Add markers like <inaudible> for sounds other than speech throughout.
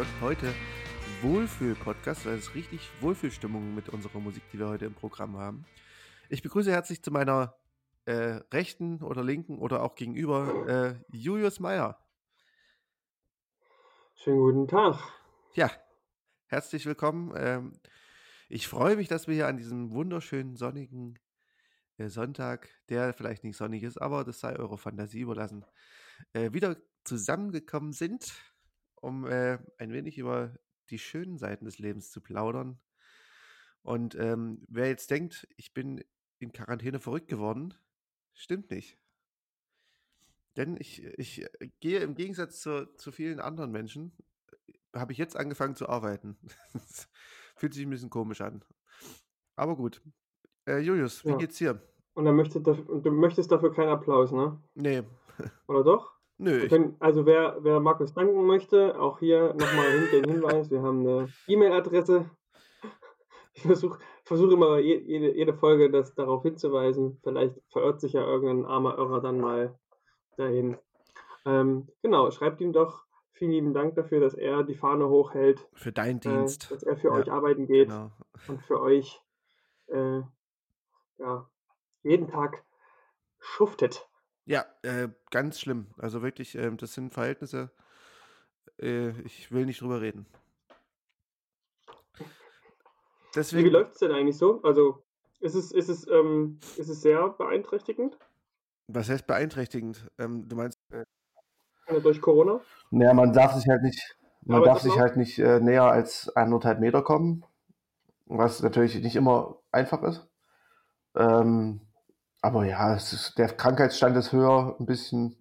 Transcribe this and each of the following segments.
gehört, heute Wohlfühl-Podcast, weil es richtig Wohlfühlstimmung mit unserer Musik, die wir heute im Programm haben. Ich begrüße herzlich zu meiner äh, rechten oder linken oder auch gegenüber äh, Julius Meyer. Schönen guten Tag. Ja, herzlich willkommen. Ähm, ich freue mich, dass wir hier an diesem wunderschönen sonnigen äh, Sonntag, der vielleicht nicht sonnig ist, aber das sei eurer Fantasie überlassen, äh, wieder zusammengekommen sind, um äh, ein wenig über die schönen Seiten des Lebens zu plaudern. Und ähm, wer jetzt denkt, ich bin in Quarantäne verrückt geworden, stimmt nicht. Denn ich, ich äh, gehe im Gegensatz zu, zu vielen anderen Menschen, äh, habe ich jetzt angefangen zu arbeiten. <laughs> Fühlt sich ein bisschen komisch an. Aber gut. Äh, Julius, wie Ja. geht's dir? Und dann möchtest du, und du möchtest dafür keinen Applaus, ne? Nee, Oder doch? Nö, können, also wer, wer Markus danken möchte, auch hier nochmal den Hinweis, wir haben eine E-Mail-Adresse. Ich versuche versuch immer je, jede, jede Folge das darauf hinzuweisen. Vielleicht verirrt sich ja irgendein armer Irrer dann mal dahin. Ähm, genau, schreibt ihm doch vielen lieben Dank dafür, dass er die Fahne hochhält, für deinen äh, Dienst. dass er für Ja, euch arbeiten geht. Genau. und für euch äh, ja, jeden Tag schuftet. Ja, äh, ganz schlimm. Also wirklich, ähm, das sind Verhältnisse, äh, ich will nicht drüber reden. Wie, wie Deswegen, läuft es denn eigentlich so? Also ist es, ist es, ähm, ist es sehr beeinträchtigend was heißt beeinträchtigend? Ähm, du meinst, äh, äh, durch Corona? naja, man darf sich halt nicht, man darf sich halt nicht äh, näher als anderthalb Meter kommen, was natürlich nicht immer einfach ist. Ähm, aber ja, ist, der Krankheitsstand ist höher ein bisschen,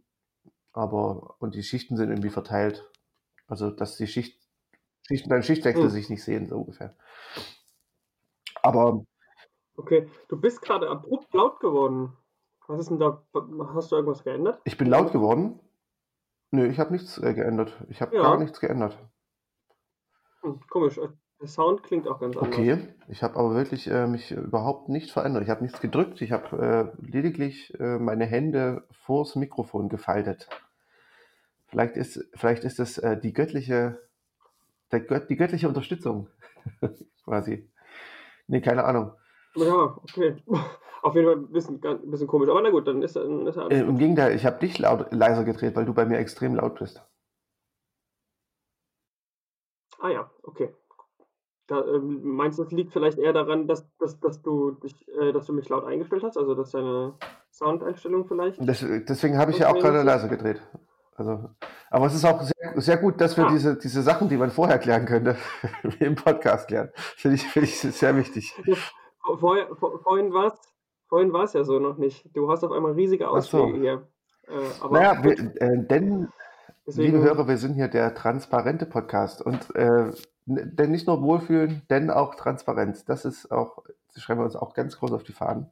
aber und die Schichten sind irgendwie verteilt. Also, dass die Schicht, Schichten beim Schichtwechsel Hm. sich nicht sehen, so ungefähr. Aber Okay, du bist gerade abrupt laut geworden. Was ist denn da? Hast du irgendwas geändert? ich bin laut geworden. Nö, ich habe nichts äh, geändert. Ich habe gar Ja, nichts geändert. hm, komisch. Der Sound klingt auch ganz anders. Okay, ich habe aber wirklich äh, mich überhaupt nicht verändert. Ich habe nichts gedrückt. Ich habe äh, lediglich äh, meine Hände vors Mikrofon gefaltet. Vielleicht ist, vielleicht ist es äh, die göttliche, Gött, die göttliche Unterstützung <laughs> quasi. Nee, keine Ahnung. Ja, okay. <laughs> Auf jeden Fall ein bisschen, ein bisschen komisch. Aber na gut, dann ist, dann ist ja alles Äh, Im. Gegenteil, ich habe dich laut, leiser gedreht, weil du bei mir extrem laut bist. Ah ja, okay. Da, ähm, meinst du, das liegt vielleicht eher daran, dass, dass, dass, du, dich, äh, dass du mich laut eingestellt hast? Also, dass deine Soundeinstellung vielleicht? Das, deswegen habe ich ja auch gerade leiser gedreht. Also, aber es ist auch sehr, sehr gut, dass wir Ah, diese, diese Sachen, die man vorher klären könnte, <laughs> im Podcast klären. Finde ich, finde ich sehr wichtig. vorher, vor, vorhin war es vorhin war's ja so noch nicht. Du hast auf einmal riesige Ach so. Ausschläge hier. Äh, Naja, wir, äh, denn, liebe deswegen, Hörer, wir sind hier der transparente Podcast. Und äh, denn nicht nur Wohlfühlen, denn auch Transparenz. Das ist auch, das schreiben wir uns auch ganz groß auf die Fahnen.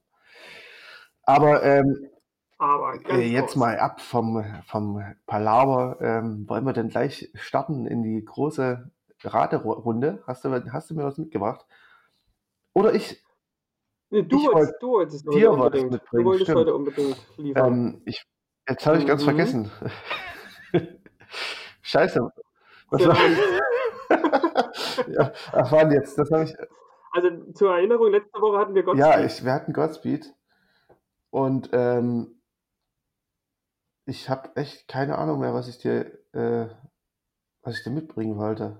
Aber ähm, aber äh, ganz jetzt groß. mal ab vom, vom Palaver. Ähm, wollen wir denn gleich starten in die große Raterunde? Hast du, hast du mir was mitgebracht? Oder ich, Nee, du, ich wollte, wolltest, du wolltest heute dir wolltest unbedingt. Du mitbringen, wolltest stimmt. heute unbedingt liefern. Ähm, ich, jetzt habe ich ganz Mhm. vergessen. <laughs> Scheiße. Was war. <laughs> ja, ach, wann jetzt? Das habe ich, Also zur Erinnerung, letzte Woche hatten wir ja, Godspeed. ich, wir hatten Godspeed und ähm, ich habe echt keine Ahnung mehr, was ich dir, äh, was ich dir mitbringen wollte.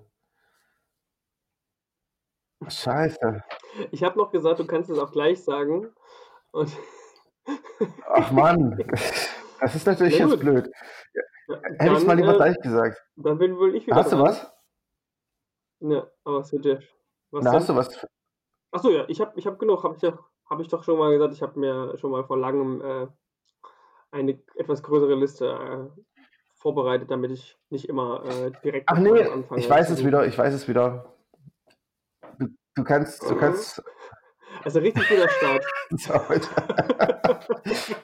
Scheiße. Ich habe noch gesagt, du kannst es auch gleich sagen. Und <laughs> Ach Mann, das ist natürlich na jetzt blöd. ja, Hätte ich mal dann, lieber äh, gleich gesagt. dann bin wohl ich wieder Hast du dran. was? Ne, aber was bitte? Was Na, hast du was? Achso, ja, ich habe ich hab genug. Habe ich, doch- hab ich doch schon mal gesagt. Ich habe mir schon mal vor langem äh, eine etwas größere Liste äh, vorbereitet, damit ich nicht immer äh, direkt Ach nee, anfange ich weiß es wieder, ich weiß es wieder. Du, du kannst, du Mhm. kannst. <laughs> Also richtig guter Start. <laughs> Alter. <laughs>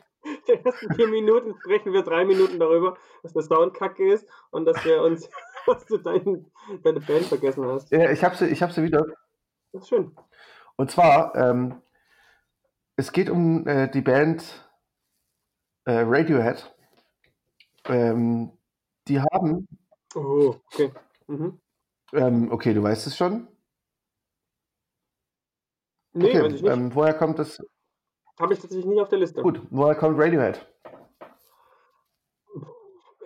Die ersten vier Minuten sprechen wir drei Minuten darüber, dass der Sound kacke ist und dass wir uns, <laughs> dass du dein, deine Band vergessen hast. Ja, ich habe sie, ich hab sie wieder. Das ist schön. Und zwar, ähm, es geht um äh, die Band äh, Radiohead. Ähm, die haben. Oh, okay. Mhm. Ähm, okay, du weißt es schon. Nee, okay, weiß ich nicht. Ähm, woher kommt das? Habe ich tatsächlich nicht auf der Liste. Gut, woher kommt Radiohead?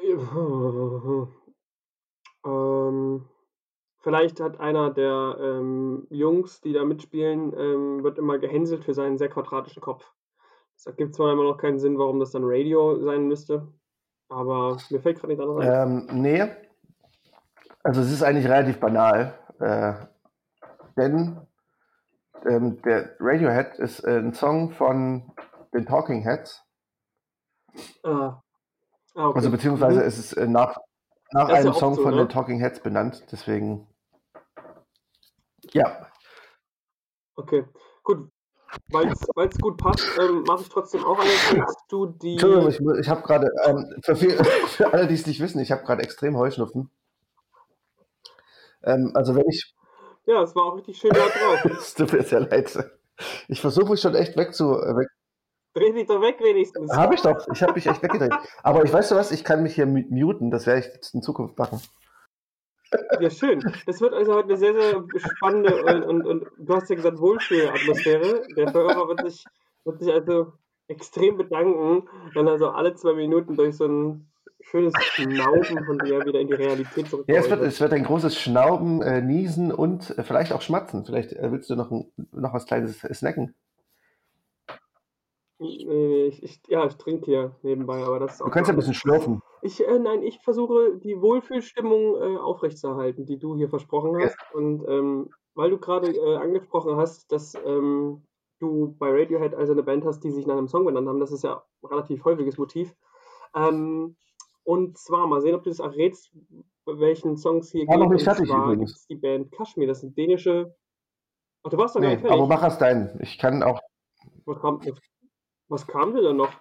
<laughs> Ähm, vielleicht hat einer der ähm, Jungs, die da mitspielen, ähm, wird immer gehänselt für seinen sehr quadratischen Kopf. Es ergibt zwar immer noch keinen Sinn, warum das dann Radio sein müsste, aber mir fällt gerade nichts anderes ein. Ähm, nee. Also es ist eigentlich relativ banal. Äh, denn ähm, der Radiohead ist äh, ein Song von den Talking Heads. Ah. Ah, okay. Also beziehungsweise Mhm. ist es äh, nach, nach einem Song so, von ne? den Talking Heads benannt. Deswegen. Ja. Okay, gut. Weil es gut passt, ähm, mache ich trotzdem auch eine. Kennst du die. Entschuldigung, ich, ich habe gerade, ähm, für, für alle, die es nicht wissen, ich habe gerade extrem Heuschnupfen. Ähm, also wenn ich, Ja, es war auch richtig schön laut drauf. <laughs> es tut mir sehr leid. Ich versuche mich schon echt wegzu, äh, weg, Dreh dich doch weg wenigstens. Habe ich doch. Ich habe mich echt weggedreht. Aber ich weiß du was, ich kann mich hier mu- muten. Das werde ich jetzt in Zukunft machen. Ja, schön. Das wird also heute eine sehr, sehr spannende und, und, und du hast ja gesagt, Wohlfühlatmosphäre. Der Hörer wird sich, wird sich also extrem bedanken, wenn er so alle zwei Minuten durch so ein schönes Schnauben von dir wieder in die Realität Ja, es wird, zurückkommt. es wird ein großes Schnauben, äh, Niesen und äh, vielleicht auch Schmatzen. Vielleicht äh, willst du noch, ein, noch was Kleines snacken. Nee, nee, ich, ich, ja, ich trinke hier nebenbei, aber das ist Du auch kannst ja ein bisschen schlürfen. Ich, äh, nein, ich versuche die Wohlfühlstimmung äh, aufrechtzuerhalten, die du hier versprochen hast. Und ähm, weil du gerade äh, angesprochen hast, dass ähm, du bei Radiohead also eine Band hast, die sich nach einem Song benannt haben, das ist ja ein relativ häufiges Motiv. Ähm, und zwar, mal sehen, ob du das errätst, welchen Songs hier War noch geht. nicht fertig zwar übrigens. die Band Kashmir, das sind dänische. Ach, du warst doch gar Nee, nicht fertig. aber mach erst deinen. Ich kann auch. Was kam, denn dann noch?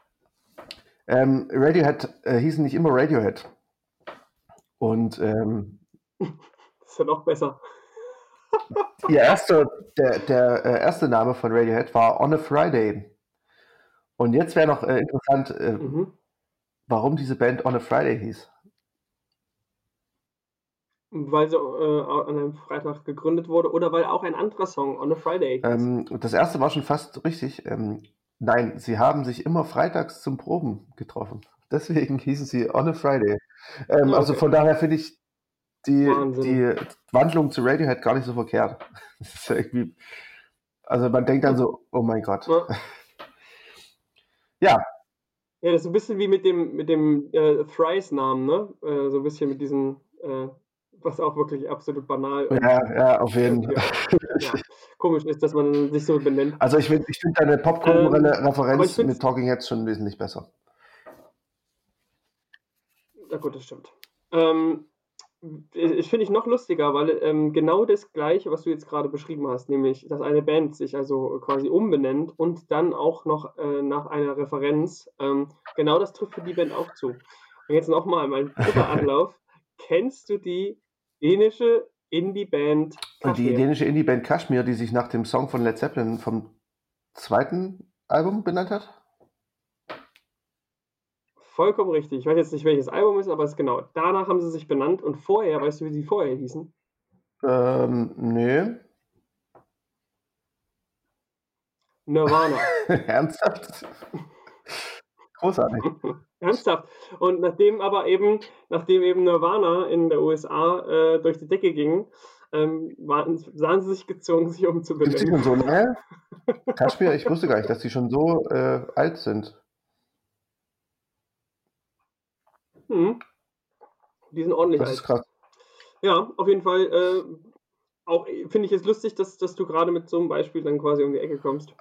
Ähm, Radiohead äh, hießen nicht immer Radiohead. Und ähm, Das <laughs> ist ja noch besser. <laughs> ihr erster, der, der äh, erste Name von Radiohead war On a Friday. Und jetzt wäre noch äh, interessant, äh, Mhm. warum diese Band On a Friday hieß. Weil sie äh, an einem Freitag gegründet wurde oder weil auch ein anderer Song On a Friday hieß. Ähm, das erste war schon fast richtig. Ähm, nein, sie haben sich immer freitags zum Proben getroffen. Deswegen hießen sie On a Friday. Ähm, Also okay. von daher finde ich die, Wahnsinn. die Wandlung zu Radiohead gar nicht so verkehrt. <laughs> Ja also man denkt dann so, oh mein Gott. Ja. <laughs> Ja, Ja, das ist ein bisschen wie mit dem, mit dem äh, Thrice-Namen, ne? Äh, so ein bisschen mit diesem, äh, was auch wirklich absolut banal ja, ja, auf jeden Fall. ja, komisch ist, dass man sich so benennt. Also ich, ich finde deine Ähm, aber ich Popkulturelle-Referenz find's- mit Talking Heads schon wesentlich besser. Na gut, das stimmt. Ähm, ich finde ich noch lustiger, weil ähm, genau das Gleiche, was du jetzt gerade beschrieben hast, nämlich, dass eine Band sich also quasi umbenennt und dann auch noch äh, nach einer Referenz, ähm, genau das trifft für die Band auch zu. Und jetzt nochmal mein <laughs> dritter Anlauf. Kennst du die dänische Indie-Band Und die dänische Indie-Band Kashmir, die sich nach dem Song von Led Zeppelin vom zweiten Album benannt hat? Vollkommen richtig. Ich weiß jetzt nicht, welches Album es ist, aber es ist genau. Danach haben sie sich benannt und vorher, weißt du, wie sie vorher hießen? Ähm, nee. Nirvana. <laughs> Ernsthaft? Großartig. <laughs> Ernsthaft. Und nachdem aber eben, nachdem eben Nirvana in der USA äh, durch die Decke ging, ähm, waren, sahen sie sich gezwungen, sich umzubenennen. schon so, ne? <laughs> Kashmir, ich wusste gar nicht, dass die schon so äh, alt sind. Hm. Die sind ordentlich Das ist alt. krass. Ja, auf jeden Fall. Äh, auch finde ich es lustig, dass, dass du gerade mit so einem Beispiel dann quasi um die Ecke kommst.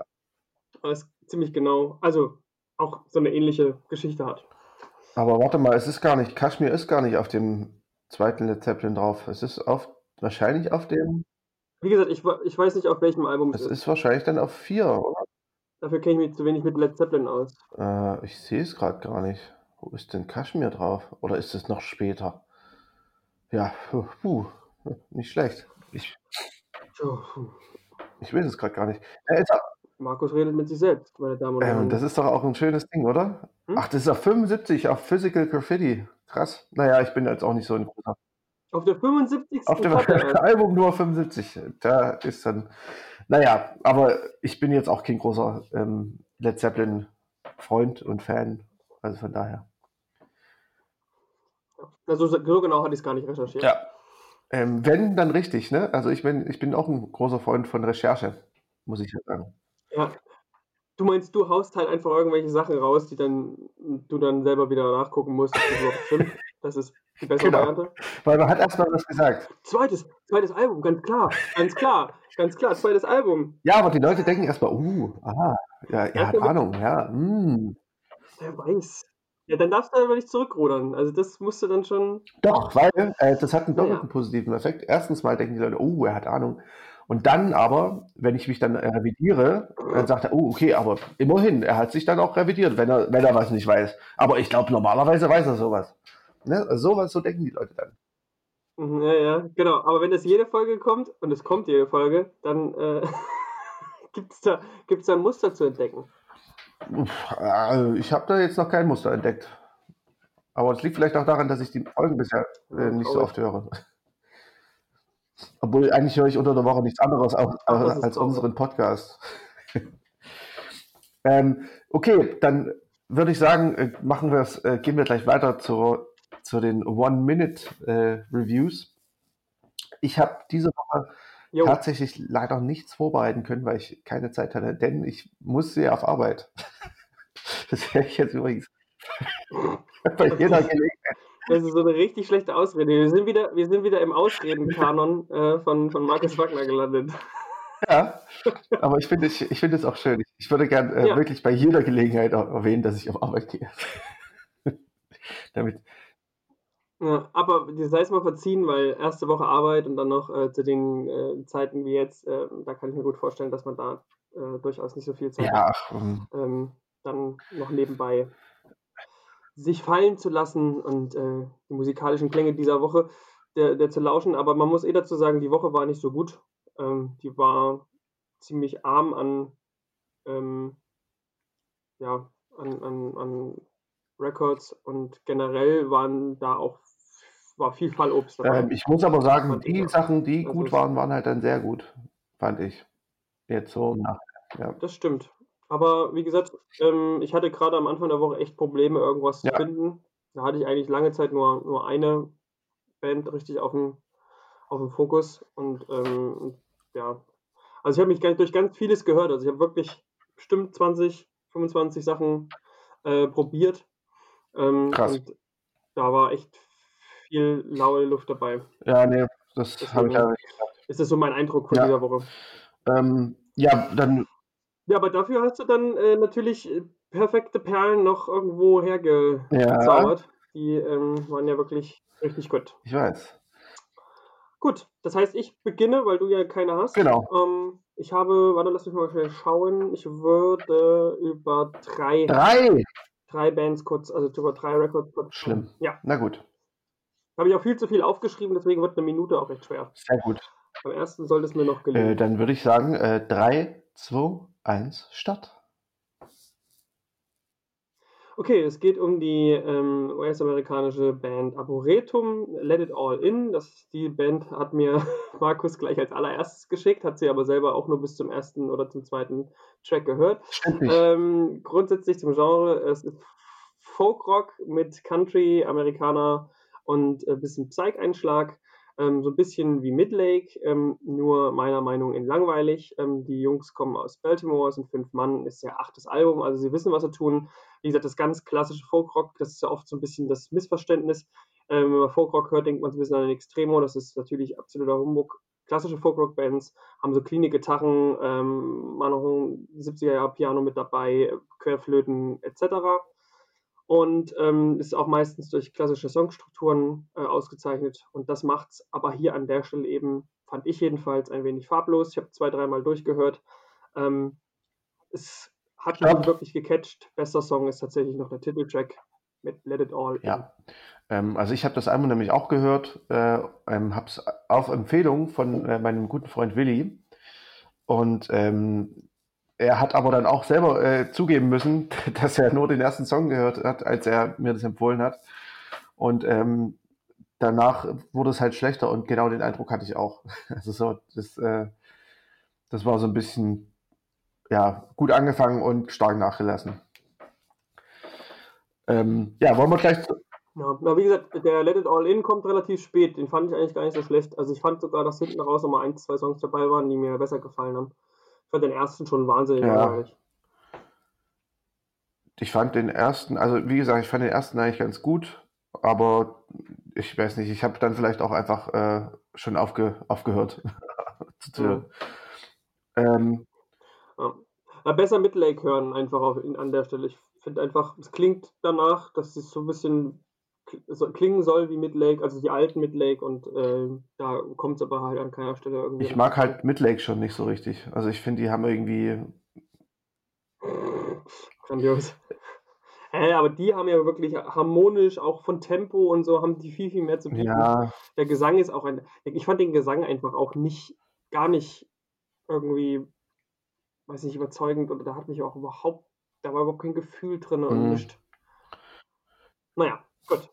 Aber es ist ziemlich genau, also auch so eine ähnliche Geschichte hat. Aber warte mal, es ist gar nicht, Kashmir ist gar nicht auf dem zweiten Led Zeppelin drauf. Es ist auf, wahrscheinlich auf dem, Wie gesagt, ich, ich weiß nicht, auf welchem Album es es ist. ist wahrscheinlich dann auf vier, oder? Dafür kenne ich mich zu wenig mit Led Zeppelin aus. Äh, ich sehe es gerade gar nicht. Wo ist denn Kashmir drauf? Oder ist es noch später? Ja, puh, nicht schlecht. Ich, ich weiß es gerade gar nicht. Äh, ist, Markus redet mit sich selbst, meine Damen und Ähm, Herren. das ist doch auch ein schönes Ding, oder? Hm? Ach, das ist auf 75, auf Physical Graffiti. Krass. Naja, ich bin jetzt auch nicht so ein großer. Auf der 75. Auf dem. <laughs> Album nur 75. Da ist dann. Naja, aber ich bin jetzt auch kein großer ähm, Led Zeppelin-Freund und Fan. Also von daher. Also so so genau hatte ich es gar nicht recherchiert. Ja. Ähm, wenn, dann richtig, ne? Also ich bin, ich bin auch ein großer Freund von Recherche, muss ich ja sagen. Ja. Du meinst, du haust halt einfach irgendwelche Sachen raus, die dann du dann selber wieder nachgucken musst, ob das überhaupt stimmt. Das ist die bessere Genau. Variante. Weil man hat erstmal was gesagt. Zweites, zweites Album, ganz klar, ganz klar, ganz klar, zweites Album. Ja, aber die Leute denken erstmal, uh, aha, ja, er Ja, hat Ahnung, ja, mm. Wer weiß. Ja, dann darfst du aber nicht zurückrudern. Also das musst du dann schon. Doch, weil äh, das hat einen Ja, doppelten positiven Effekt. Erstens mal denken die Leute, oh, er hat Ahnung. Und dann aber, wenn ich mich dann äh, revidiere, dann sagt er, oh, okay, aber immerhin, er hat sich dann auch revidiert, wenn er, wenn er was nicht weiß. Aber ich glaube, normalerweise weiß er sowas. Ne? Also sowas, so denken die Leute dann. Mhm, Ja, ja, genau. Aber wenn das jede Folge kommt, und es kommt jede Folge, dann äh, <laughs> gibt es da, gibt's da ein Muster zu entdecken. Äh, ich habe da jetzt noch kein Muster entdeckt. Aber es liegt vielleicht auch daran, dass ich die Folgen bisher äh, nicht so oft höre. Obwohl, eigentlich höre ich unter der Woche nichts anderes auch, äh, als traurig. unseren Podcast. <laughs> ähm, okay, dann würde ich sagen, äh, machen wir es, äh, gehen wir gleich weiter zu, zu den One-Minute-Reviews. ich habe diese Woche Jo, tatsächlich leider nichts vorbereiten können, weil ich keine Zeit hatte, denn ich musste ja auf Arbeit. <laughs> Das wäre ich jetzt übrigens <laughs> bei jeder Gelegenheit. Das ist so eine richtig schlechte Ausrede. Wir sind wieder, wir sind wieder im Ausredenkanon äh, von, von Markus Wagner gelandet. Ja, aber ich finde ich, ich finde es auch schön. Ich, würde gern äh, Ja. wirklich bei jeder Gelegenheit erwähnen, dass ich auf Arbeit gehe. <laughs> Damit, Ja, aber sei es mal verziehen, weil erste Woche Arbeit und dann noch äh, zu den äh, Zeiten wie jetzt, äh, da kann ich mir gut vorstellen, dass man da äh, durchaus nicht so viel Zeit hat. ja, ach, ähm, ähm, dann noch nebenbei sich fallen zu lassen und äh, die musikalischen Klänge dieser Woche der, der zu lauschen. Aber man muss eh dazu sagen, die Woche war nicht so gut. Ähm, die war ziemlich arm an, ähm, ja, an, an, an Records und generell waren da auch war viel Fallobst dabei. ähm, ich muss aber sagen, die. Sachen, die Also gut waren, waren halt dann sehr gut, fand ich. Jetzt so nach. Ja. Das stimmt. Aber wie gesagt, ähm, ich hatte gerade am Anfang der Woche echt Probleme, irgendwas Ja. zu finden. Da hatte ich eigentlich lange Zeit nur, nur eine Band richtig auf dem, auf dem Fokus. Und ähm, ja, also ich habe mich ganz- durch ganz vieles gehört. Also ich habe wirklich bestimmt 20, 25 Sachen äh, probiert. Ähm, Krass. Und da war echt viel laue Luft dabei. Ja, nee, das habe ich leider nicht geschafft. Ist das so mein Eindruck von Ja. dieser Woche? Ähm, ja, dann, Ja, aber dafür hast du dann äh, natürlich äh, perfekte Perlen noch irgendwo ja, hergezaubert. Die ähm, waren ja wirklich richtig gut. ich weiß. Gut, das heißt, ich beginne, weil du ja keine hast. Genau. Ähm, ich habe, warte, lass mich mal schnell schauen. Ich würde über drei, Drei! drei Bands kurz, also über drei Records kurz. Schlimm. Ja, Na gut, habe ich auch viel zu viel aufgeschrieben, deswegen wird eine Minute auch recht schwer. sehr gut. Beim ersten sollte es mir noch gelingen. Äh, dann würde ich sagen, äh, 3, 2, 1, Start. Okay, es geht um die ähm, US-amerikanische Band Arboretum, Let It All In. Das, die Band hat mir <laughs> Markus gleich als allererstes geschickt, hat sie aber selber auch nur bis zum ersten oder zum zweiten Track gehört. Ähm, grundsätzlich zum Genre, es ist Folkrock mit Country, Amerikaner und ein bisschen Psych-Einschlag. Ähm, so ein bisschen wie Midlake, ähm, nur meiner Meinung nach langweilig. Ähm, die Jungs kommen aus Baltimore, sind fünf Mann, ist ihr achtes Album, also sie wissen, was sie tun. Wie gesagt, das ganz klassische Folkrock, das ist ja oft so ein bisschen das Missverständnis. Ähm, wenn man Folkrock hört, denkt man so ein bisschen an den Extremo, das ist natürlich absoluter Humbug. Klassische Folkrock-Bands haben so cleane Gitarren, ähm, mal noch ein 70er-Jahr-Piano mit dabei, Querflöten etc. Und ähm, ist auch meistens durch klassische Songstrukturen äh, ausgezeichnet. Und das macht es aber hier an der Stelle eben, fand ich jedenfalls, ein wenig farblos. Ich habe zwei, dreimal durchgehört. Ähm, es hat mich wirklich gecatcht. Bester Song ist tatsächlich noch der Titeltrack mit Let It All. Ja. Ähm, also ich habe das Album nämlich auch gehört, äh, ähm, habe es auf Empfehlung von äh, meinem guten Freund Willi. Und ähm, er hat aber dann auch selber äh, zugeben müssen, <laughs> dass er nur den ersten Song gehört hat, als er mir das empfohlen hat. Und ähm, danach wurde es halt schlechter und genau den Eindruck hatte ich auch. <laughs> Also so, das, äh, das war so ein bisschen ja, gut angefangen und stark nachgelassen. Ähm, ja, wollen wir gleich. Ja, na, wie gesagt, der Let It All In kommt relativ spät. Den fand ich eigentlich gar nicht so schlecht. Also ich fand sogar, dass hinten raus nochmal ein, zwei Songs dabei waren, die mir besser gefallen haben. Ich fand den ersten schon wahnsinnig ja. langweilig. Ich fand den ersten, also wie gesagt, ich fand den ersten eigentlich ganz gut, aber ich weiß nicht, ich habe dann vielleicht auch einfach äh, schon aufge, aufgehört. <laughs> ja. ähm, ja. besser mit Lake hören, einfach auf, an der Stelle. Ich finde einfach, es klingt danach, dass es so ein bisschen klingen soll wie Midlake, also die alten Midlake und äh, da kommt es aber halt an keiner Stelle irgendwie. Ich mag halt Midlake schon nicht so richtig. Also ich finde, die haben irgendwie. Grandios. <laughs> Hä, aber die haben ja wirklich harmonisch, auch von Tempo und so, haben die viel, viel mehr zu bieten. Ja. Der Gesang ist auch ein. Ich fand den Gesang einfach auch nicht, gar nicht irgendwie, weiß nicht, überzeugend oder da hat mich auch überhaupt, da war überhaupt kein Gefühl drin und mhm. nicht. Naja, gut.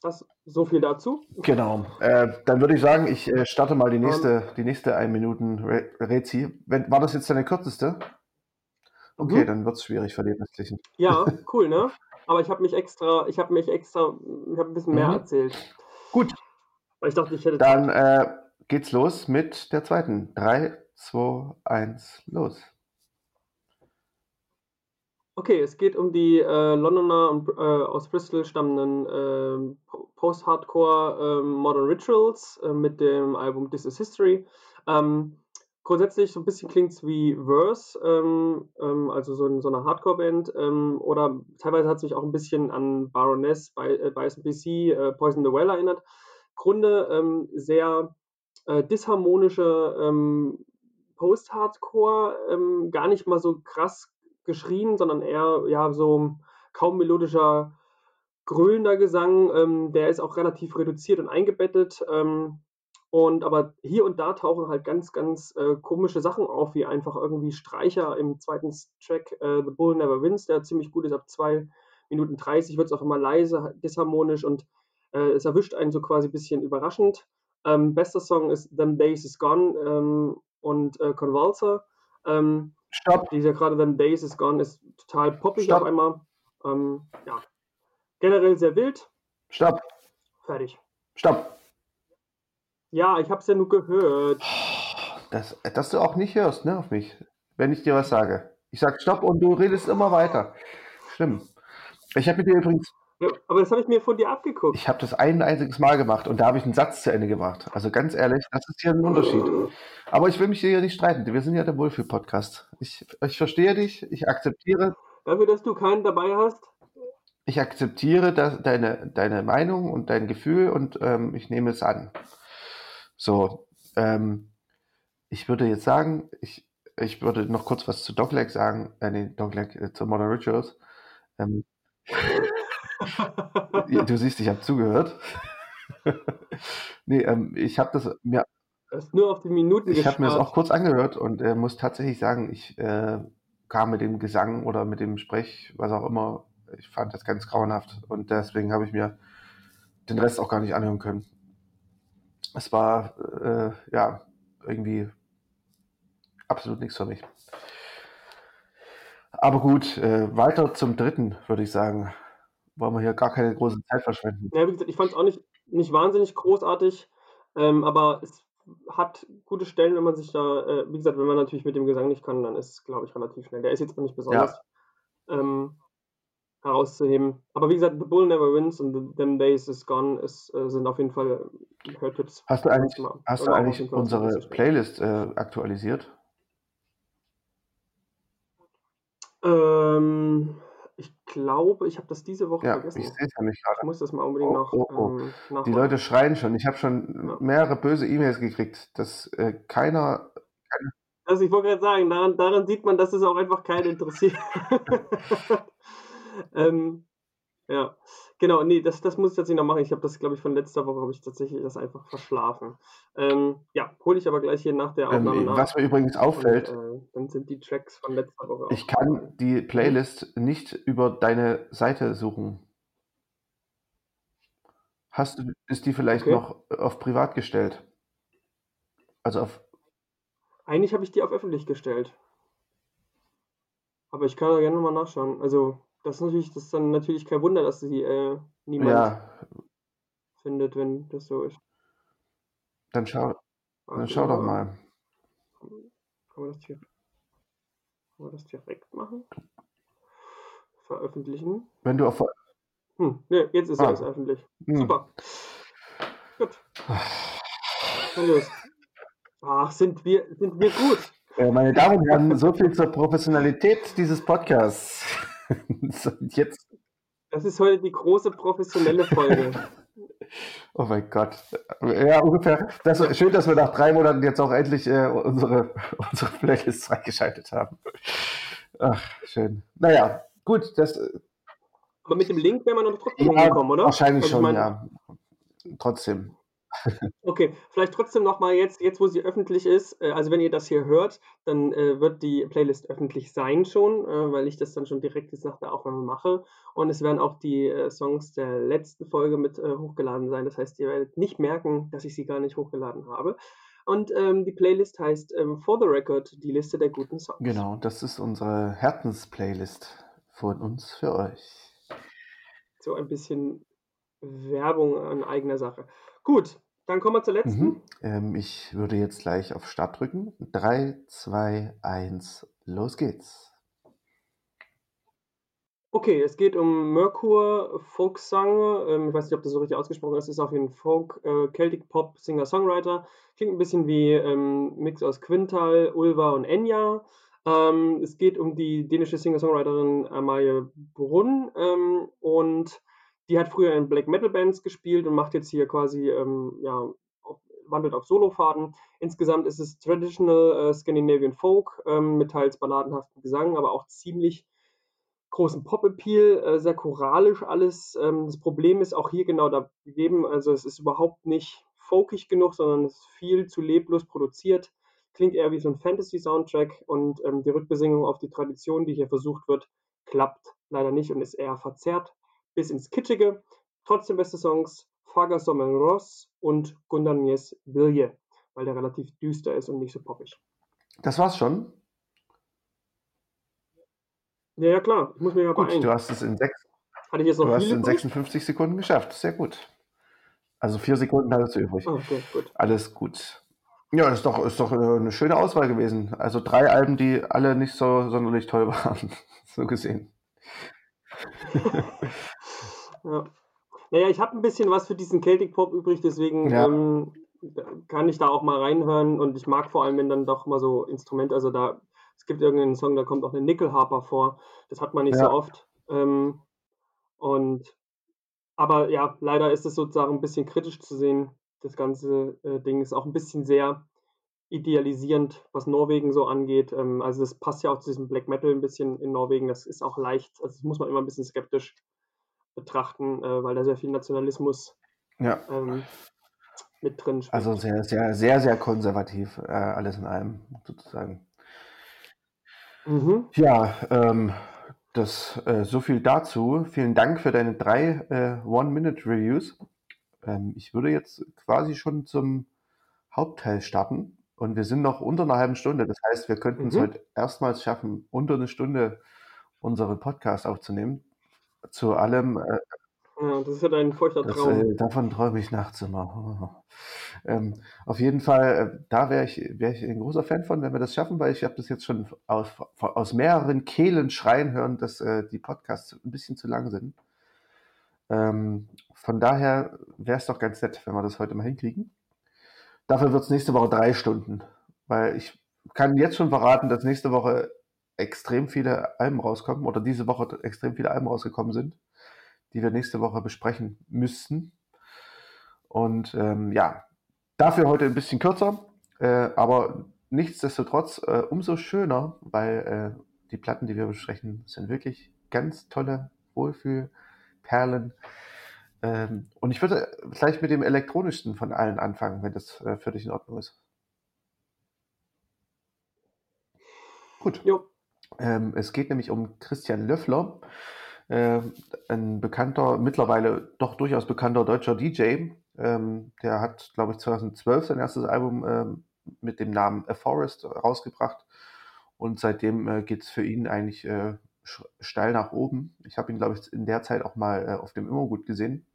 Das so viel dazu. Genau. Äh, dann würde ich sagen, ich äh, starte mal die nächste, um, die nächste 1 Minuten Rezi. War das jetzt deine kürzeste? Okay, mhm. dann wird es schwierig restlichen. Ja, <laughs> cool, ne? Aber ich habe mich extra, ich habe mich extra, ich habe ein bisschen mehr mhm. erzählt. Gut. Weil ich dachte, ich hätte. Dann äh, geht's los mit der zweiten. 3, 2, 1, los. Okay, es geht um die äh, Londoner und, äh, aus Bristol stammenden äh, Post-Hardcore ähm, Modern Rituals äh, mit dem Album This is History. Ähm, grundsätzlich so ein bisschen klingt es wie Verse, ähm, ähm, also so, so eine Hardcore-Band, ähm, oder teilweise hat es mich auch ein bisschen an Baroness bei äh, Bison PC, äh, Poison the Well erinnert. Grunde ähm, sehr äh, disharmonische Post-Hardcore, gar nicht mal so krass geschrien, sondern eher ja so kaum melodischer grölender Gesang, der ist auch relativ reduziert und eingebettet. Und aber hier und da tauchen halt ganz, ganz äh, komische Sachen auf, wie einfach irgendwie Streicher im zweiten Track äh, The Bull Never Wins, der ziemlich gut ist, ab 2 Minuten 30 wird es auch immer leise, disharmonisch und äh, es erwischt einen so quasi ein bisschen überraschend. Ähm, bester Song ist Then Days Is Gone ähm, und äh, Convulsor. Ähm, Stopp. Dieser gerade Then Days Is Gone ist total poppig Stopp. auf einmal. Ähm, ja. Generell sehr wild. Stopp. Fertig. Stopp. Ja, ich habe es ja nur gehört. Das, dass du auch nicht hörst, ne, auf mich, wenn ich dir was sage. Ich sag Stopp und du redest immer weiter. Schlimm. Ich habe mit dir übrigens. Ja, aber das habe ich mir von dir abgeguckt. Ich habe das ein einziges Mal gemacht und da habe ich einen Satz zu Ende gemacht. Also ganz ehrlich, das ist hier ein Unterschied. Aber ich will mich hier nicht streiten. Wir sind ja der Wohlfühl-Podcast. Ich, ich verstehe dich, ich akzeptiere. Dafür, dass du keinen dabei hast? Ich akzeptiere das, deine, deine Meinung und dein Gefühl und ähm, ich nehme es an. So, ähm, ich würde jetzt sagen, ich, ich würde noch kurz was zu Dogleg sagen, äh, nee, Dogleg, äh, zu Modern Rituals. Ähm, <laughs> du siehst, ich habe zugehört. <laughs> nee, ähm, ich habe das mir. Das nur auf die Minuten Ich habe mir das auch kurz angehört und äh, muss tatsächlich sagen, ich äh, kam mit dem Gesang oder mit dem Sprech, was auch immer, ich fand das ganz grauenhaft und deswegen habe ich mir den Rest auch gar nicht anhören können es war äh, ja irgendwie absolut nichts für mich. Aber gut, äh, weiter zum dritten, würde ich sagen. Wollen wir hier gar keine große Zeit verschwenden. Ja, wie gesagt, ich fand es auch nicht, nicht wahnsinnig großartig, ähm, aber es hat gute Stellen, wenn man sich da, äh, wie gesagt, wenn man natürlich mit dem Gesang nicht kann, dann ist es, glaube ich, relativ schnell. Der ist jetzt noch nicht besonders. Ja. Ähm, herauszuheben. Aber wie gesagt, The Bull Never Wins und The Them Days Is Gone ist, äh, sind auf jeden Fall Hörtipps. Hast du eigentlich, hast du eigentlich unsere Playlist äh, aktualisiert? Ähm, glaube, ich habe das diese Woche ja, vergessen. Ich sehe es nämlich gerade. Ich muss das mal unbedingt oh, noch. Oh, oh. Ähm, Die Leute schreien schon. Ich habe schon ja. mehrere böse E-Mails gekriegt, dass äh, keiner. Also ich wollte gerade sagen, daran, daran, sieht man, dass es auch einfach keinen interessiert. <laughs> <laughs> ähm, Ja, genau, ne, das das muss ich tatsächlich noch machen. Ich habe das, glaube ich, von letzter Woche habe ich tatsächlich das einfach verschlafen. Ähm, ja, hole ich aber gleich hier nach der Aufnahme Ähm, nach was mir übrigens und, auffällt äh, dann sind die Tracks von letzter Woche ich kann die. Playlist nicht über deine Seite suchen. Hast du ist die vielleicht Okay. noch auf privat gestellt? Also auf Eigentlich habe ich die auf öffentlich gestellt. Aber ich kann da gerne noch mal nachschauen. Also, das ist natürlich das ist dann natürlich kein Wunder, dass sie, äh, niemand Ja. findet, wenn das so ist. Dann schau dann Warte schau doch mal. Kann man das hier kann man das direkt machen? Veröffentlichen. Wenn du auf Hm, ne, jetzt ist ja alles Ah. öffentlich. Hm. Super. Gut. Dann los. Ach, sind wir sind wir gut. Meine Damen und Herren, so viel zur Professionalität dieses Podcasts. <laughs> Jetzt Das ist heute die große professionelle Folge. <laughs> Oh mein Gott. Ja, ungefähr. Das, schön, dass wir nach drei Monaten jetzt auch endlich äh, unsere, <laughs> unsere Playlist freigeschaltet haben. Ach, schön. Naja, gut. Das, Aber mit dem Link wäre man doch trotzdem ja, hingekommen, oder? wahrscheinlich Also schon, meine ja. Trotzdem. Okay, vielleicht trotzdem noch mal jetzt jetzt, wo sie öffentlich ist äh, also wenn ihr das hier hört, dann, äh, wird die Playlist öffentlich sein schon, äh, weil ich das dann schon direkt jetzt nach der Aufnahme mache. Und es werden auch die, äh, Songs der letzten Folge mit, äh, hochgeladen sein. Das heißt, ihr werdet nicht merken, dass ich sie gar nicht hochgeladen habe. Und, ähm, die Playlist heißt, ähm, For the Record, die Liste der guten Songs. Genau, das ist unsere Herzensplaylist von uns für euch. So ein bisschen Werbung an eigener Sache. Gut, dann kommen wir zur letzten. Mhm. Ähm, ich würde jetzt gleich auf Start drücken. 3, 2, 1, los geht's. Okay, es geht um Merkur Folksang. Ähm, ich weiß nicht, ob das so richtig ausgesprochen ist. Ist auf jeden Folk, äh, Celtic Pop Singer-Songwriter. Klingt ein bisschen wie ähm, Mix aus Quintal, Ulva und Enya. Ähm, es geht um die dänische Singer-Songwriterin Amalie Brunn ähm, und die hat früher in Black Metal Bands gespielt und macht jetzt hier quasi ähm, ja, wandelt auf Solofaden. Insgesamt ist es Traditional äh, Scandinavian Folk ähm, mit teils balladenhaften Gesang, aber auch ziemlich großen Pop-Appeal, äh, sehr choralisch alles. Ähm, das Problem ist auch hier genau da gegeben, also es ist überhaupt nicht folkig genug, sondern es ist viel zu leblos produziert. Klingt eher wie so ein Fantasy-Soundtrack und ähm, die Rückbesinnung auf die Tradition, die hier versucht wird, klappt leider nicht und ist eher verzerrt bis ins Kitschige. Trotzdem beste Songs Faga Sommer Ross und Gundarnies Vilje, weil der relativ düster ist und nicht so poppig. Das war's schon. Ja, ja, klar, ich muss mich ja Gut, beeilen. du hast es in, sechs, Hatte ich jetzt noch du hast in übrig? 56 Sekunden geschafft. Sehr gut. Also vier Sekunden hattest du übrig. Ah, okay, gut. Alles gut. Ja, ist doch, ist doch äh, eine schöne Auswahl gewesen. Also drei Alben, die alle nicht so sonderlich toll <laughs> waren. so gesehen. <laughs> Ja. Naja, ich habe ein bisschen was für diesen Celtic Pop übrig, deswegen Ja. ähm, kann ich da auch mal reinhören und ich mag vor allem, wenn dann doch mal so Instrumente, also da, es gibt irgendeinen Song, da kommt auch eine Nickelharper vor. Das hat man nicht so Ja. oft. Ähm, und aber ja, leider ist es sozusagen ein bisschen kritisch zu sehen. Das ganze äh, Ding ist auch ein bisschen sehr idealisierend, was Norwegen so angeht. Ähm, also das passt ja auch zu diesem Black Metal ein bisschen in Norwegen. Das ist auch leicht, also das muss man immer ein bisschen skeptisch betrachten, äh, weil da sehr viel Nationalismus Ja. ähm, mit drin schwingt. Also sehr, sehr, sehr, sehr konservativ, äh, alles in allem, sozusagen. Mhm. Ja, ähm, das, äh, so viel dazu. Vielen Dank für deine drei äh, One-Minute-Reviews. Ähm, ich würde jetzt quasi schon zum Hauptteil starten. Und wir sind noch unter einer halben Stunde. Das heißt, wir könnten es Mhm. heute erstmals schaffen, unter eine Stunde unseren Podcast aufzunehmen. Zu allem, äh, Ja, das ist ja dein feuchter das, Traum. äh, davon träume ich nachts immer. <laughs> Ähm, auf jeden Fall, äh, da wäre ich, wär ich ein großer Fan von, wenn wir das schaffen, weil ich habe das jetzt schon aus, aus mehreren Kehlen schreien hören, dass äh, die Podcasts ein bisschen zu lang sind. Ähm, von daher wäre es doch ganz nett, wenn wir das heute mal hinkriegen. Dafür wird es nächste Woche drei Stunden, weil ich kann jetzt schon verraten, dass nächste Woche extrem viele Alben rauskommen oder diese Woche extrem viele Alben rausgekommen sind, die wir nächste Woche besprechen müssten. Und ähm, ja, dafür heute ein bisschen kürzer, äh, aber nichtsdestotrotz äh, umso schöner, weil äh, die Platten, die wir besprechen, sind wirklich ganz tolle Wohlfühl Perlen. Ähm, und ich würde gleich mit dem elektronischsten von allen anfangen, wenn das äh, für dich in Ordnung ist. Gut. Ähm, es geht nämlich um Christian Löffler, äh, ein bekannter, mittlerweile doch durchaus bekannter deutscher DJ. Ähm, der hat, glaube ich, 2012 sein erstes Album ähm, mit dem Namen A Forest rausgebracht. Und seitdem äh, geht es für ihn eigentlich äh, steil nach oben. Ich habe ihn, glaube ich, in der Zeit auch mal äh, auf dem Immergut gesehen.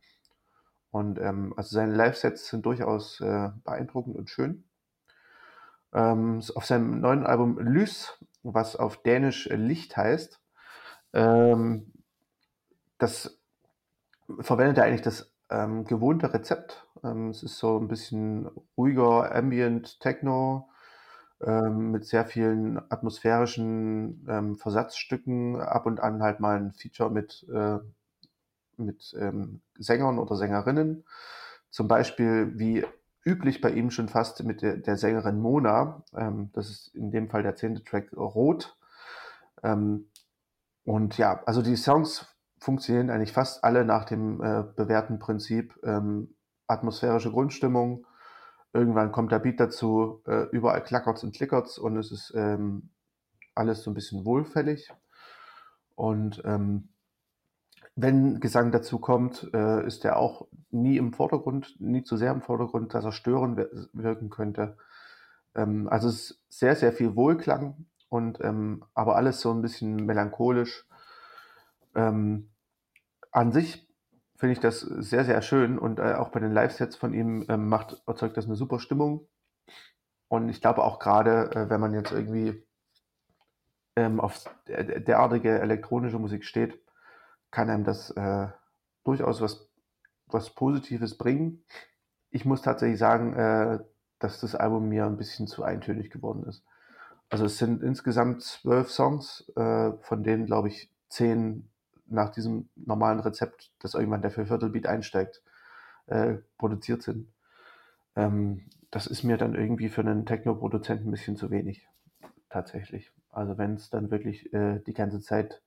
Und ähm, also seine Live-Sets sind durchaus äh, beeindruckend und schön. Ähm, auf seinem neuen Album Lys, was auf Dänisch Licht heißt, ähm, das verwendet er eigentlich das ähm, gewohnte Rezept. Ähm, es ist so ein bisschen ruhiger Ambient Techno ähm, mit sehr vielen atmosphärischen ähm, Versatzstücken, ab und an halt mal ein Feature mit äh, mit ähm, Sängern oder Sängerinnen. Zum Beispiel, wie üblich bei ihm schon fast mit der, der Sängerin Mona. Ähm, das ist in dem Fall der zehnte Track Rot. Ähm, und ja, also die Songs funktionieren eigentlich fast alle nach dem äh, bewährten Prinzip ähm, atmosphärische Grundstimmung. Irgendwann kommt der Beat dazu, äh, überall klackert's und klickert's und es ist ähm, alles so ein bisschen wohlfällig. Und ähm, wenn Gesang dazu kommt, äh, ist er auch nie im Vordergrund, nie zu sehr im Vordergrund, dass er störend wirken könnte. Ähm, also es ist sehr, sehr viel Wohlklang und ähm, aber alles so ein bisschen melancholisch. Ähm, an sich finde ich das sehr, sehr schön und äh, auch bei den Live-Sets von ihm ähm, macht, erzeugt das eine super Stimmung. Und ich glaube auch gerade, äh, wenn man jetzt irgendwie ähm, auf derartige elektronische Musik steht, kann einem das äh, durchaus was, was Positives bringen. Ich muss tatsächlich sagen, äh, dass das Album mir ein bisschen zu eintönig geworden ist. Also es sind insgesamt zwölf Songs, äh, von denen, glaube ich, zehn nach diesem normalen Rezept, dass irgendwann der Vierviertelbeat einsteigt, äh, produziert sind. Ähm, das ist mir dann irgendwie für einen Techno-Produzenten ein bisschen zu wenig, tatsächlich. Also wenn es dann wirklich äh, die ganze Zeit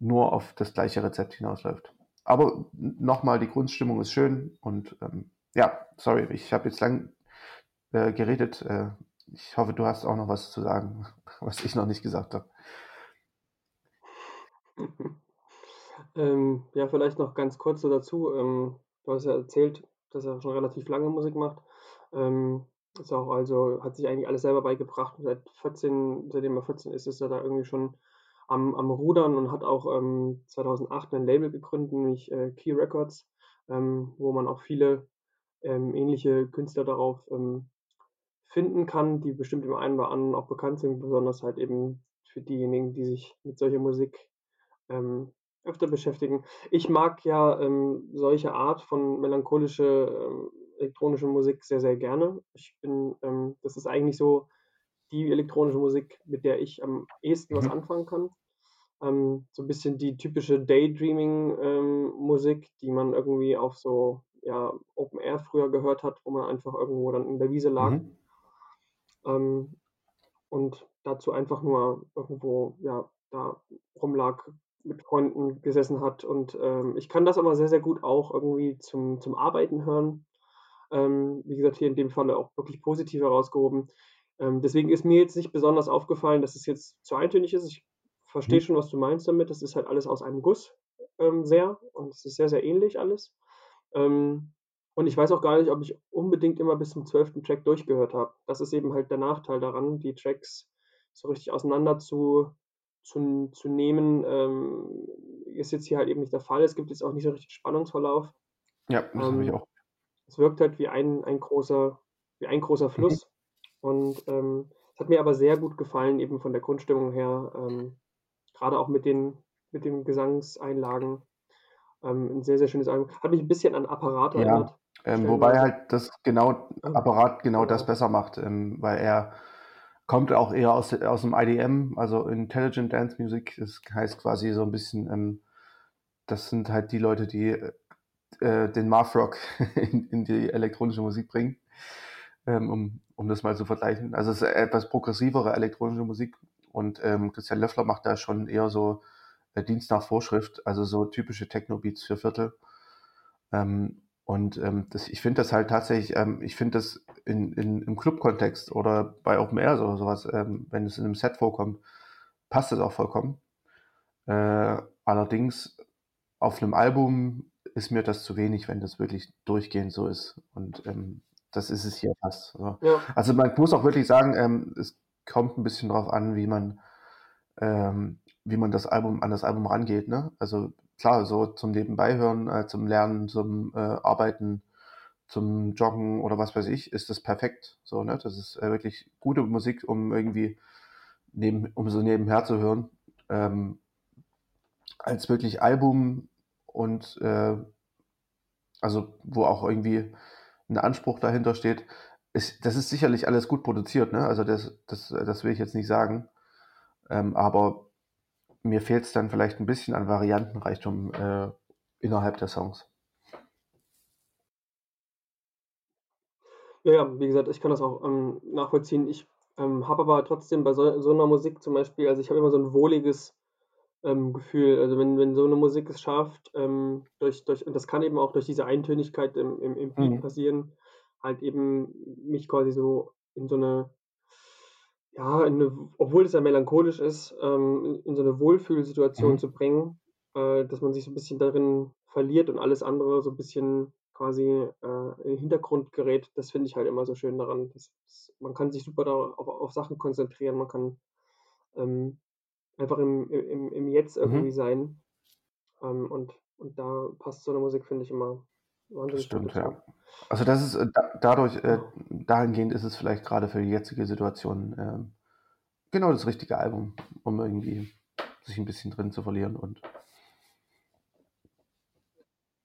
nur auf das gleiche Rezept hinausläuft. Aber nochmal, die Grundstimmung ist schön und ähm, ja, sorry, ich habe jetzt lang äh, geredet. Äh, ich hoffe, du hast auch noch was zu sagen, <laughs> was ich noch nicht gesagt habe. <laughs> ähm, ja, vielleicht noch ganz kurz so dazu. Ähm, du hast ja erzählt, dass er schon relativ lange Musik macht. Ähm, ist auch also, hat sich eigentlich alles selber beigebracht. Seit 14, seitdem er 14 ist, ist er da irgendwie schon am, am Rudern und hat auch ähm, 2008 ein Label gegründet, nämlich äh, Key Records, ähm, wo man auch viele ähm, ähnliche Künstler darauf ähm, finden kann, die bestimmt im einen oder anderen auch bekannt sind, besonders halt eben für diejenigen, die sich mit solcher Musik ähm, öfter beschäftigen. Ich mag ja ähm, solche Art von melancholische elektronische Musik sehr, sehr gerne. Ich bin, das ist eigentlich so die elektronische Musik, mit der ich am ehesten was mhm. anfangen kann. Ähm, so ein bisschen die typische Daydreaming-Musik, ähm, die man irgendwie auf so ja, Open Air früher gehört hat, wo man einfach irgendwo dann in der Wiese lag. Mhm. Ähm, und dazu einfach nur irgendwo, ja, da rumlag, mit Freunden gesessen hat. Und ähm, ich kann das aber sehr, sehr gut auch irgendwie zum, zum Arbeiten hören. Ähm, wie gesagt, hier in dem Falle auch wirklich positiv herausgehoben. Ähm, deswegen ist mir jetzt nicht besonders aufgefallen, dass es jetzt zu eintönig ist. Ich verstehe mhm. schon, was du meinst damit. Das ist halt alles aus einem Guss ähm, sehr und es ist sehr, sehr ähnlich alles. Ähm, und ich weiß auch gar nicht, ob ich unbedingt immer bis zum zwölften Track durchgehört habe. Das ist eben halt der Nachteil daran, die Tracks so richtig auseinander zu, zu, zu nehmen. Ähm, ist jetzt hier halt eben nicht der Fall. Es gibt jetzt auch nicht so richtig Spannungsverlauf. Ja, das habe ich ähm, auch. Es wirkt halt wie ein, ein großer, wie ein großer mhm. Fluss. Mhm. Und ähm, es hat mir aber sehr gut gefallen, eben von der Grundstimmung her. Ähm, gerade auch mit den, mit den Gesangseinlagen. Ähm, ein sehr, sehr schönes Album. Hat mich ein bisschen an Apparat ja, erinnert. Ähm, wobei halt das genau, Apparat genau das besser macht, ähm, weil er kommt auch eher aus, aus dem IDM, also Intelligent Dance Music. Das heißt quasi so ein bisschen, ähm, das sind halt die Leute, die äh, den Math Rock <laughs> in, in, die elektronische Musik bringen, ähm, um, um das mal zu vergleichen. Also es ist etwas progressivere elektronische Musik und ähm, Christian Löffler macht da schon eher so äh, Dienst nach Vorschrift, also so typische Techno-Beats für Viertel. Ähm, und ähm, das, ich finde das halt tatsächlich, ähm, ich finde das in, in, im Club-Kontext oder bei Open Air oder sowas, ähm, wenn es in einem Set vorkommt, passt das auch vollkommen. Äh, allerdings auf einem Album ist mir das zu wenig, wenn das wirklich durchgehend so ist. Und ähm, das ist es hier fast. So. Ja. Also man muss auch wirklich sagen, ähm, es kommt ein bisschen darauf an, wie man, ähm, wie man das Album an das Album rangeht. Ne? Also klar, so zum Nebenbeihören, äh, zum Lernen, zum äh, Arbeiten, zum Joggen oder was weiß ich, ist das perfekt. So, ne? Das ist äh, wirklich gute Musik, um irgendwie neben, um so nebenher zu hören. Ähm, als wirklich Album und äh, also wo auch irgendwie ein Anspruch dahinter steht. Ist, das ist sicherlich alles gut produziert, ne? Also das, das, das will ich jetzt nicht sagen. Ähm, aber mir fehlt es dann vielleicht ein bisschen an Variantenreichtum äh, innerhalb der Songs. Ja, ja, wie gesagt, ich kann das auch ähm, nachvollziehen. Ich ähm, habe aber trotzdem bei so, so einer Musik zum Beispiel, also ich habe immer so ein wohliges ähm, Gefühl. Also wenn, wenn so eine Musik es schafft, ähm, durch, durch, und das kann eben auch durch diese Eintönigkeit im, im, im Beat mhm. passieren, halt eben mich quasi so in so eine, ja, eine, obwohl es ja melancholisch ist, ähm, in, so eine Wohlfühlsituation mhm. zu bringen, äh, dass man sich so ein bisschen darin verliert und alles andere so ein bisschen quasi äh, in den Hintergrund gerät, das finde ich halt immer so schön daran. Das, das, man kann sich super da auf, auf Sachen konzentrieren, man kann ähm, einfach im, im, im Jetzt mhm. irgendwie sein. Ähm, und, und da passt so eine Musik, finde ich, immer wahnsinnig das stimmt, ja. Also das ist äh, da, dadurch, äh, dahingehend ist es vielleicht gerade für die jetzige Situation äh, genau das richtige Album, um irgendwie sich ein bisschen drin zu verlieren und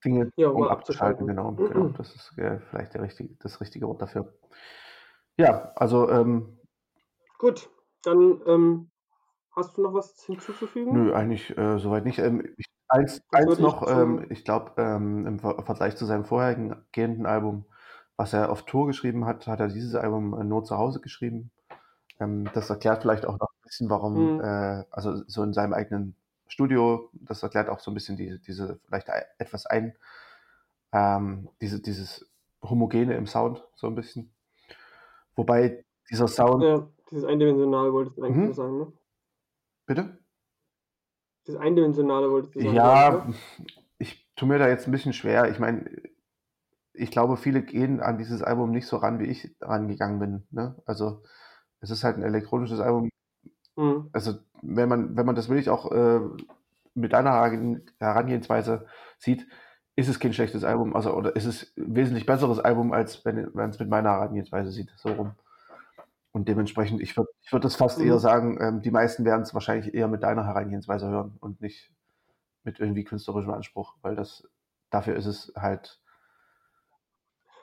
Dinge ja, um abzuschalten, genau, <clears throat> genau. Das ist äh, vielleicht der richtige, das richtige Wort dafür. Ja, also ähm, gut, dann ähm, Hast du noch was hinzuzufügen? Nö, eigentlich äh, soweit nicht. Ähm, ich, eins, eins noch, ähm, ich glaube, ähm, im Vergleich zu seinem vorherigen gehenden Album, was er auf Tour geschrieben hat, hat er dieses Album äh, nur zu Hause geschrieben. Ähm, das erklärt vielleicht auch noch ein bisschen, warum, mhm. äh, also so in seinem eigenen Studio, das erklärt auch so ein bisschen die, diese vielleicht etwas ein, ähm, diese, dieses Homogene im Sound, so ein bisschen. Wobei dieser Sound. Ja, dieses Eindimensionale wolltest du eigentlich mhm. sagen, ne? Bitte? Das Eindimensionale wolltest du sagen. Ja, oder? ich tue mir da jetzt ein bisschen schwer. Ich meine, ich glaube, viele gehen an dieses Album nicht so ran, wie ich rangegangen bin. Ne? Also es ist halt ein elektronisches Album. Mhm. Also wenn man, wenn man das wirklich auch äh, mit deiner Herangehensweise sieht, ist es kein schlechtes Album, also oder ist es ein wesentlich besseres Album, als wenn man es mit meiner Herangehensweise sieht, so rum. Und dementsprechend, ich würde ich würd das fast mhm. eher sagen, ähm, die meisten werden es wahrscheinlich eher mit deiner Herangehensweise hören und nicht mit irgendwie künstlerischem Anspruch, weil das dafür ist es halt.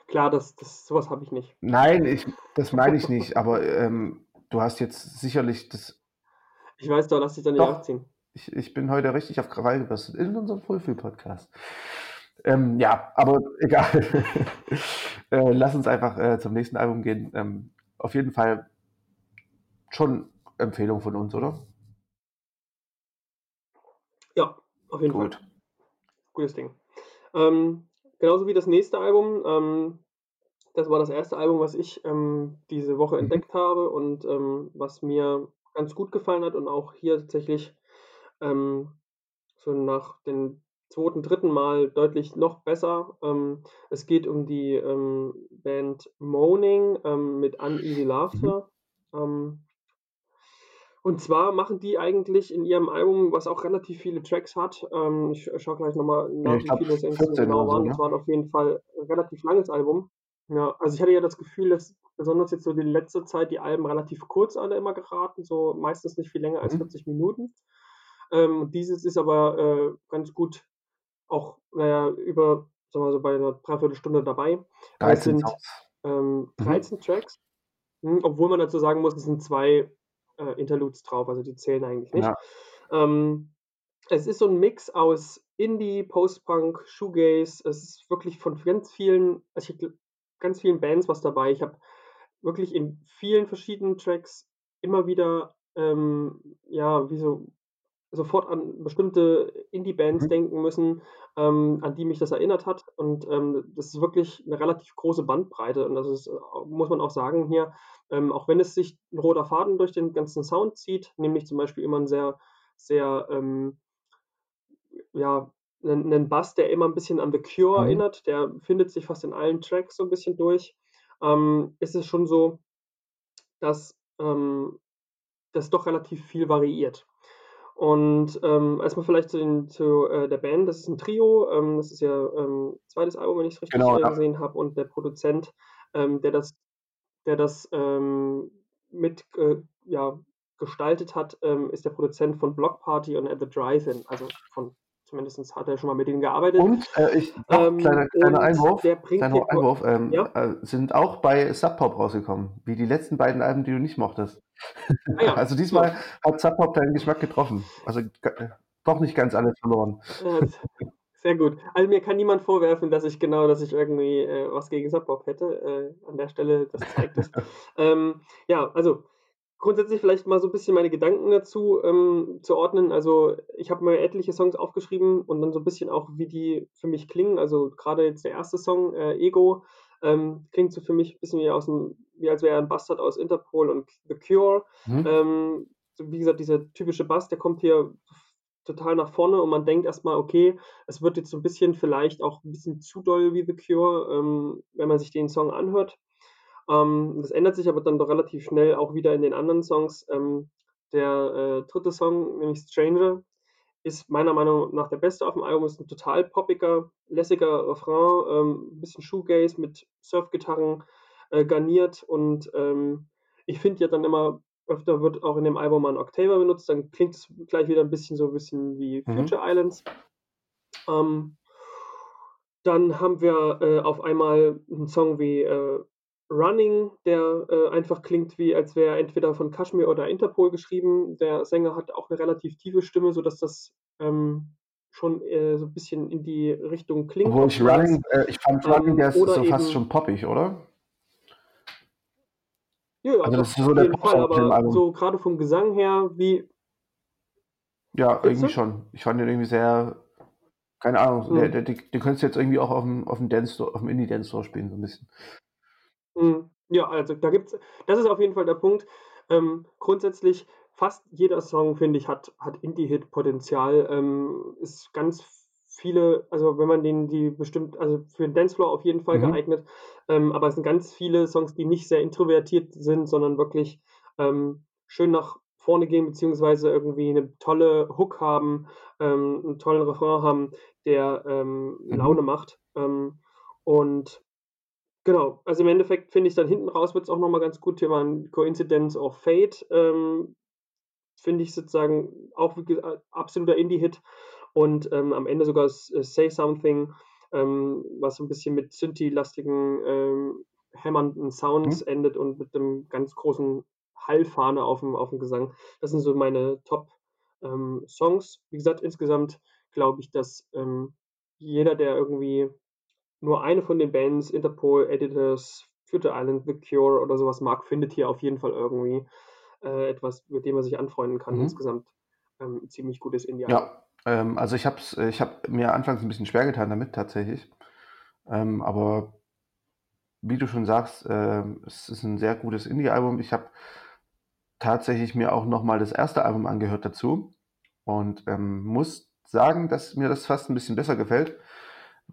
Klar, das, das sowas habe ich nicht. Nein, ich, das meine ich nicht, aber ähm, du hast jetzt sicherlich das. Ich weiß doch, lass dich dann nicht abziehen. Ich, ich bin heute richtig auf Krawall gebürstet in unserem Fullfil-Podcast. Ähm, ja, aber egal. <laughs> äh, lass uns einfach äh, zum nächsten Album gehen. Ähm, auf jeden Fall schon Empfehlung von uns, oder? Ja, auf jeden Gut. Fall. Gutes Ding. Ähm, genauso wie das nächste Album. Ähm, das war das erste Album, was ich ähm, diese Woche mhm. entdeckt habe und ähm, was mir ganz gut gefallen hat und auch hier tatsächlich ähm, so nach den zweiten, dritten Mal deutlich noch besser. Ähm, es geht um die ähm, Band Moaning ähm, mit Uneasy Laughter. Mhm. Und zwar machen die eigentlich in ihrem Album, was auch relativ viele Tracks hat, ähm, ich schaue gleich nochmal nach, wie viele es genau waren. Es so, war auf jeden Fall ein relativ langes Album. Ja, also ich hatte ja das Gefühl, dass besonders jetzt so die letzte Zeit die Alben relativ kurz alle immer geraten, so meistens nicht viel länger als 40 mhm. Minuten. Ähm, dieses ist aber äh, ganz gut auch, naja, über, sagen wir so, bei einer Dreiviertelstunde dabei. 13 es sind ähm, 13 mhm. Tracks, hm, obwohl man dazu sagen muss, es sind zwei äh, Interludes drauf, also die zählen eigentlich nicht. Ja. Ähm, es ist so ein Mix aus Indie, Post-Punk, Shoegaze. Es ist wirklich von ganz vielen, also ich ganz vielen Bands was dabei. Ich habe wirklich in vielen verschiedenen Tracks immer wieder, ähm, ja, wie so sofort an bestimmte Indie-Bands Mhm. denken müssen, ähm, an die mich das erinnert hat. Und, ähm, das ist wirklich 'ne relativ große Bandbreite und das ist, äh, muss man auch sagen hier, ähm, auch wenn es sich 'n roter Faden durch den ganzen Sound zieht, nämlich zum Beispiel immer 'n sehr sehr, ähm ja, 'nen 'nen Bass, der immer 'n bisschen an The Cure Mhm. erinnert, der findet sich fast in allen Tracks so 'n bisschen durch, ähm, ist es schon so dass, ähm, das doch relativ viel variiert. Und, ähm, erst mal vielleicht zu den zu, äh, der Band. Das ist 'n Trio, ähm, das ist ihr, ähm, 2. Album, wenn ich's richtig, Genau, äh, ja. gesehen habe und der Produzent, ähm, der das der das, ähm, mit, äh, ja, gestaltet hat, ähm, ist der Produzent von Bloc Party und At the Drive-In. Also, von zumindest hat er schon mal mit denen gearbeitet. Und, äh, ich noch Ähm, kleiner kleiner Einwurf kleiner Einwurf, ähm, ja? äh, sind auch bei Sub Pop rausgekommen, wie die letzten beiden Alben, die du nicht mochtest. Ah ja, <laughs> Also, ja. diesmal hat Sub Pop deinen Geschmack getroffen. Also, äh, doch nicht ganz alles verloren. Ja, s sehr gut. Also, mir kann niemand vorwerfen, dass ich genau dass ich irgendwie, äh, was gegen Sub Pop hätte. Äh, an der Stelle, das zeigt es. <laughs> Ähm, ja, also, grundsätzlich vielleicht mal so 'n bisschen meine Gedanken dazu, ähm, zu ordnen. Also, ich habe mir etliche Songs aufgeschrieben und dann so 'n bisschen auch, wie die für mich klingen. Also, grade jetzt der 1. Song, äh, „Ego“, ähm, klingt so für mich bisschen wie aus'm wie als wäre er 'n Bastard aus Interpol und The Cure. Mhm. Ähm, so wie gesagt, dieser typische Bass, der kommt hier total nach vorne und man denkt erst mal: „Okay, es wird jetzt so 'n bisschen vielleicht auch 'n bisschen zu doll wie The Cure“, ähm, wenn man sich den Song anhört. Ähm, das ändert sich aber dann doch relativ schnell auch wieder in den anderen Songs. Ähm, der, äh, 3. Song, nämlich „Stranger“, ist meiner Meinung nach der beste auf'm Album, ist 'n total poppiger, lässiger Refrain, ähm, bisschen Shoegaze mit Surfgitarren, äh, garniert und, ähm, ich finde ja dann immer, öfter wird auch in dem Album mal 'n Octaver benutzt, dann klingt's gleich wieder 'n bisschen so 'n bisschen wie Mhm. „Future Islands“. Ähm dann haben wir, äh, auf einmal 'n Song wie, äh, „Running“, der, äh, einfach klingt wie als wäre er entweder von Kashmir oder Interpol geschrieben. Der Sänger hat auch 'ne relativ tiefe Stimme, sodass das, ähm, schon, äh, so 'n bisschen in die Richtung klingt Obwohl ich. „Running“ äh, ich fand „Running“, Ähm, der ist so fast eben schon poppig, oder? Ja, Also, das ist so auf der jeden Fall, auf dem aber so grade vom Gesang her wie Ja, Findest irgendwie du? schon. Ich fand den irgendwie sehr keine Ahnung, Mhm. der den den könntest du jetzt irgendwie auch auf'm auf'm Dancefloor auf'm Indie-Dancefloor spielen, so 'n bisschen. Mhm. Ja, also, da gibt's das ist auf jeden Fall der Punkt. Ähm, grundsätzlich fast jeder Song, finde ich, hat hat Indie-Hit-Potenzial, ähm, ist ganz viele also, wenn man den die bestimmt also, für 'n Dancefloor auf jeden Fall Mhm. geeignet, ähm, aber es sind ganz viele Songs, die nicht sehr introvertiert sind, sondern wirklich, ähm, schön nach vorne gehen beziehungsweise irgendwie 'ne tolle Hook haben, ähm, 'n tollen Refrain haben, der, ähm, Mhm. Laune macht. Und genau, also, im Endeffekt finde ich dann hinten raus wird's auch noch mal ganz gut. 'n „Coincidence of Fate“, ähm, finde ich sozusagen auch absoluter Indie-Hit und, ähm, am Ende sogar „S Say Something“, ähm, was so 'n bisschen mit Synthie-lastigen, ähm, hämmernden Sounds Mhm. endet und mit 'nem ganz großen Hall-Fahne auf'm auf'm Gesang. Das sind so meine Top, ähm, Songs. Wie gesagt, insgesamt glaube ich, dass, ähm, jeder, der irgendwie nur eine von den Bands Interpol, Editors, Future Islands, The Cure oder so was mag, findet hier auf jeden Fall irgendwie, äh, etwas, mit dem er sich anfreunden kann. Mhm. Insgesamt, ähm, ziemlich gutes Indie-Album. Ja, ähm, also, ich habe ich habe mir anfangs 'n bisschen schwer getan damit tatsächlich. Ähm, aber wie du schon sagst, ähm, es ist 'n sehr gutes Indie-Album. Ich habe tatsächlich mir auch noch mal das 1. Album angehört dazu und, ähm, muss sagen, dass mir das fast 'n bisschen besser gefällt,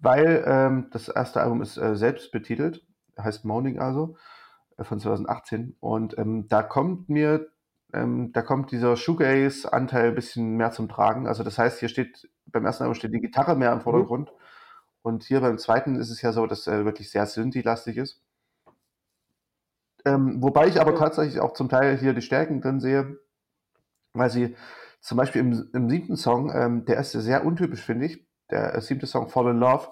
weil, ähm, das 1. Album ist, äh, selbstbetitelt, heißt „Moaning“ also, äh, von 2018 und, ähm, da kommt mir ähm, da kommt dieser Shoegaze-Anteil bisschen mehr zum Tragen. Also, das heißt, hier steht beim 1. Album steht die Gitarre mehr im Mhm. Vordergrund und hier beim 2. ist es ja so, dass er wirklich sehr Synthie-lastig ist. Ähm, wobei ich aber tatsächlich auch zum Teil hier die Stärken drin sehe, weil sie zum Beispiel im im 7. Song, ähm, der ist sehr untypisch, finde ich, der 7. Song „Fall in Love“,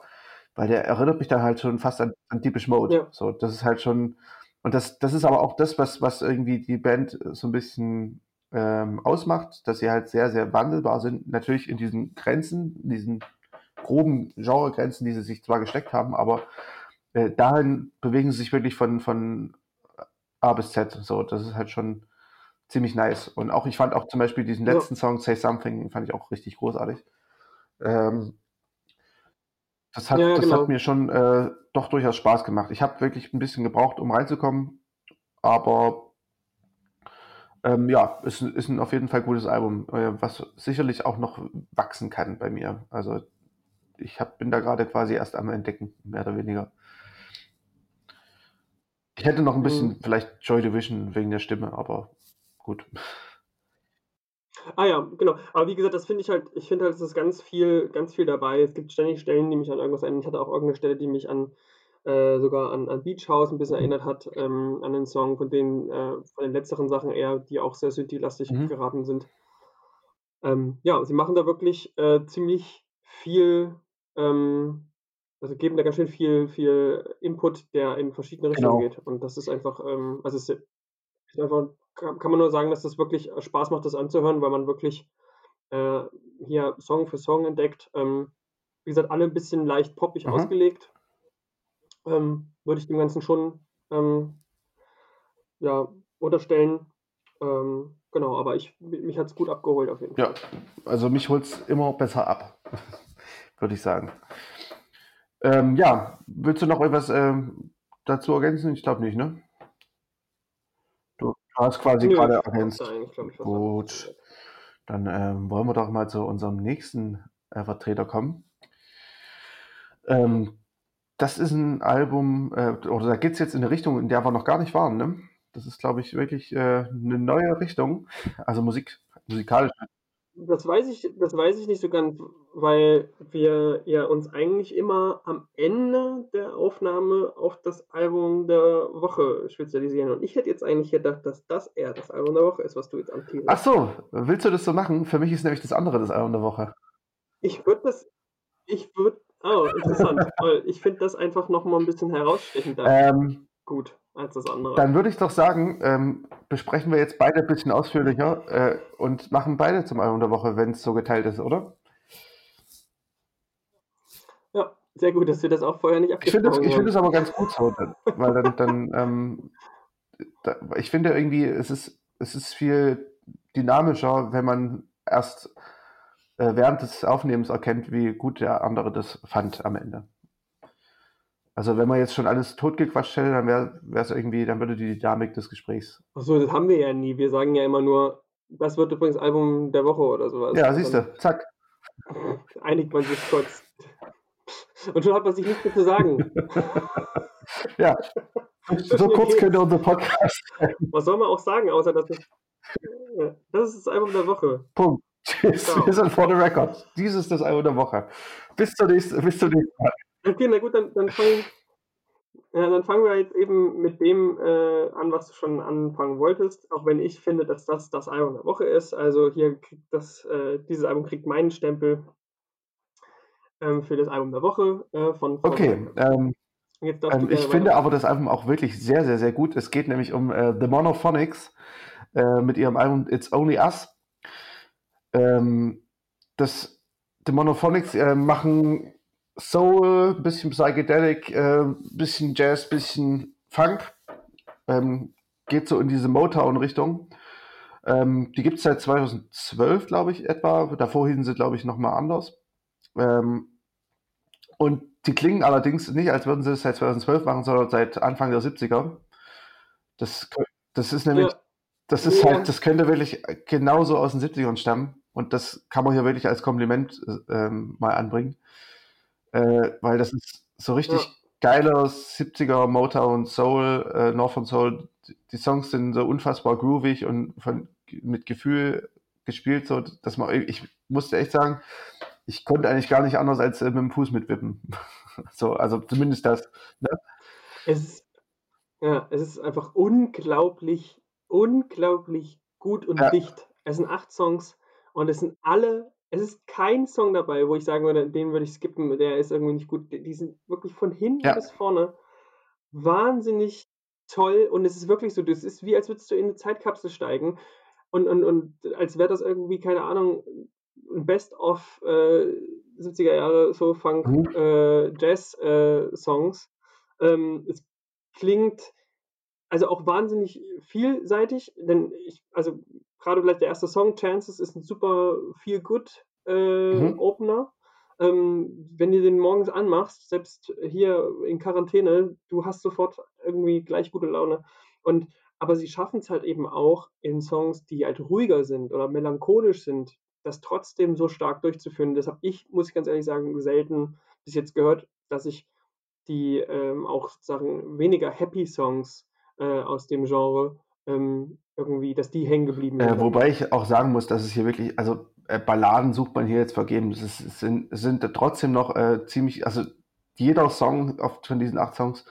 weil der erinnert mich dann halt schon fast an an „Depeche Mode“. Ja. So, das ist halt schon und das das ist aber auch das, was was irgendwie die Band so 'n bisschen, ähm, ausmacht, dass sie halt sehr, sehr wandelbar sind. Natürlich in diesen Grenzen, in diesen groben Genregrenzen, die sie sich zwar gesteckt haben, aber, äh, dahin bewegen sie sich wirklich von von A bis Z. So, das ist halt schon ziemlich nice. Und auch, ich fand auch zum Beispiel diesen Ja. letzten Song, Say Something, fand ich auch richtig großartig. Ähm, das hat, Ja, das genau. hat mir schon äh, doch durchaus Spaß gemacht. Ich habe wirklich ein bisschen gebraucht, um reinzukommen, aber ähm, ja, ist, ist ein auf jeden Fall gutes Album, äh, was sicherlich auch noch wachsen kann bei mir. Also ich hab, bin da gerade quasi erst am Entdecken, mehr oder weniger. Ich hätte noch ein bisschen Mhm. vielleicht Joy Division wegen der Stimme, aber gut. Ah ja, genau. Aber wie gesagt, das finde ich halt ich finde halt, es ist ganz viel ganz viel dabei. Es gibt ständig Stellen, die mich an irgendwas erinnern. Ich hatte auch irgend 'ne Stelle, die mich an äh, sogar an an Beach House 'n bisschen erinnert hat, ähm, an den Song, von den äh, von den letzteren Sachen eher, die auch sehr Synthie-lastig Mhm. geraten sind. Ähm, ja, sie machen da wirklich, äh, ziemlich viel ähm, also geben da ganz schön viel viel Input, der in verschiedene Richtungen Genau. geht. Und das ist einfach, ähm also es ist einfach kann kann man nur sagen, dass das wirklich, äh, Spaß macht, das anzuhören, weil man wirklich, äh, hier Song für Song entdeckt. Ähm, wie gesagt, alle 'n bisschen leicht poppig Mhm. ausgelegt. Ähm, würde ich dem Ganzen schon, ähm, ja, unterstellen. Ähm, genau, aber ich mi mich hat's gut abgeholt auf jeden Ja, Fall. also mich holt's immer besser ab, <laughs> würde ich sagen. Ähm, ja, willst du noch etwas ähm, dazu ergänzen? Ich glaube nicht, ne? Du hast quasi Nö, gerade ergänzt. Gut, dann ähm, wollen wir doch mal zu unserem nächsten äh, Vertreter kommen. Ähm, das ist ein Album, äh, oder da geht's jetzt in eine Richtung, in der wir noch gar nicht waren, ne? Das ist, glaube ich, wirklich äh, 'ne neue Richtung, also Musik musikalisch. Das weiß ich das weiß ich nicht so ganz, weil wir ja uns eigentlich immer am Ende der Aufnahme auf das Album der Woche spezialisieren. Und ich hätte jetzt eigentlich gedacht, dass das eher das Album der Woche ist, was du jetzt Ach anteaserst. so, willst du das so machen? Für mich ist nämlich das andere das Album der Woche. Ich würde das ich würde oh, interessant, <laughs> ich finde das einfach noch mal 'n bisschen herausstechender Ähm, gut als das andere. dann würde ich doch sagen, ähm, besprechen wir jetzt beide ein bisschen ausführlicher äh, und machen beide zum Album der Woche, wenn's so geteilt ist, oder? Ja, sehr gut, dass wir das auch vorher nicht Ich finde das abgesprochen ich finde haben. das aber ganz gut so, weil dann dann, ähm, da ich finde irgendwie, es ist es ist viel dynamischer, wenn man erst, äh, während des Aufnehmens erkennt, wie gut der andere das fand am Ende. Also, wenn man jetzt schon alles totgequatscht hätte, dann wäre wär's irgendwie dann würde die Dynamik des Gesprächs Ach so, das haben wir ja nie. Wir sagen ja immer nur: „Das wird übrigens Album der Woche“ oder so was. Ja, siehst du, zack. <laughs> einigt man sich kurz. Und schon hat man sich nichts mehr zu sagen. <laughs> Ja, <laughs> so kurz könnte unser Podcast sein. Was soll man auch sagen, außer dass es ja, das ist das Album der Woche. Punkt. Tschüss. Ciao. Wir sind for the record. Dies ist das Album der Woche. Bis zur nächsten bis zum nächsten Mal. Okay, na gut, dann dann fangen ja, dann fangen wir jetzt eben mit dem, äh, an, was du schon anfangen wolltest, auch wenn ich finde, dass das das Album der Woche ist. Also, hier kriegt das äh, dieses Album kriegt meinen Stempel ähm, für das Album der Woche, äh, von the Okay, ähm, ähm, ich finde aber das Album auch wirklich sehr, sehr, sehr gut. Es geht nämlich um äh, The Monophonics äh, mit ihrem Album It's Only Us. Ähm, das The Monophonics äh, machen Soul, bisschen Psychedelic, äh, bisschen Jazz, bisschen Funk. Ähm, geht so in diese Motown-Richtung. Ähm, die gibt es seit 2012, glaube ich, etwa. Davor hießen sie, glaube ich, nochmal anders. Ähm, und die klingen allerdings nicht, als würden sie es seit 2012 machen, sondern seit Anfang der 70er. Das, das ist nämlich, Ja. das ist Ja. halt, das könnte wirklich genauso aus den 70ern stammen. Und das kann man hier wirklich als Kompliment äh, ähm, mal anbringen. Äh, weil das ist so richtig Ja. geiler 70er Motown Soul, äh, Northern Soul. Die Songs sind so unfassbar groovig und von, mit Gefühl gespielt, so dass man, ich musste echt sagen, ich konnte eigentlich gar nicht anders als äh, mit dem Fuß mitwippen. <laughs> so, also zumindest das. Ne? Es ist ja, es ist einfach unglaublich, unglaublich gut und Ja. dicht. Es sind 8 Songs und es sind alle es ist kein Song dabei, wo ich sagen würde, den würde ich skippen, der ist irgendwie nicht gut. Die sind wirklich von hinten Ja. bis vorne wahnsinnig toll und es ist wirklich so, das ist wie, als würdest du in 'ne Zeitkapsel steigen und und und als wäre das irgendwie, keine Ahnung, 'n Best of, äh, 70er Jahre Soul, Funk, Mhm. äh, Jazz, äh, Songs. Ähm, es klingt also auch wahnsinnig vielseitig, denn ich also gerade vielleicht der erste Song, „Chances“, ist ein super feel good, äh, Mhm. Opener. Ähm, wenn du den morgens anmachst, selbst hier in Quarantäne, du hast sofort irgendwie gleich gute Laune. Und aber sie schaffen es halt eben auch in Songs, die halt ruhiger sind oder melancholisch sind, das trotzdem so stark durchzuführen. Das habe ich, muss ich ganz ehrlich sagen, selten bis jetzt gehört, dass ich die, ähm, auch sozusagen weniger Happy Songs, äh, aus dem Genre, ähm, irgendwie dass die hängen geblieben sind Äh, bei wobei ich auch sagen muss, dass es hier wirklich also, äh, Balladen sucht man hier jetzt vergebens. Es es sind es sind trotzdem noch, äh, ziemlich also, jeder Song auf von diesen 8 Songs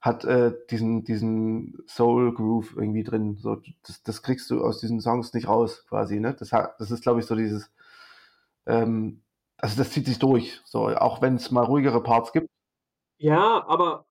hat, äh, diesen diesen Soul Groove irgendwie drin. So, das das kriegst du aus diesen Songs nicht raus quasi, ne? Das hat das ist, glaube ich, so dieses ähm, also, das zieht sich durch, so, auch wenn's mal ruhigere Parts gibt. Ja, aber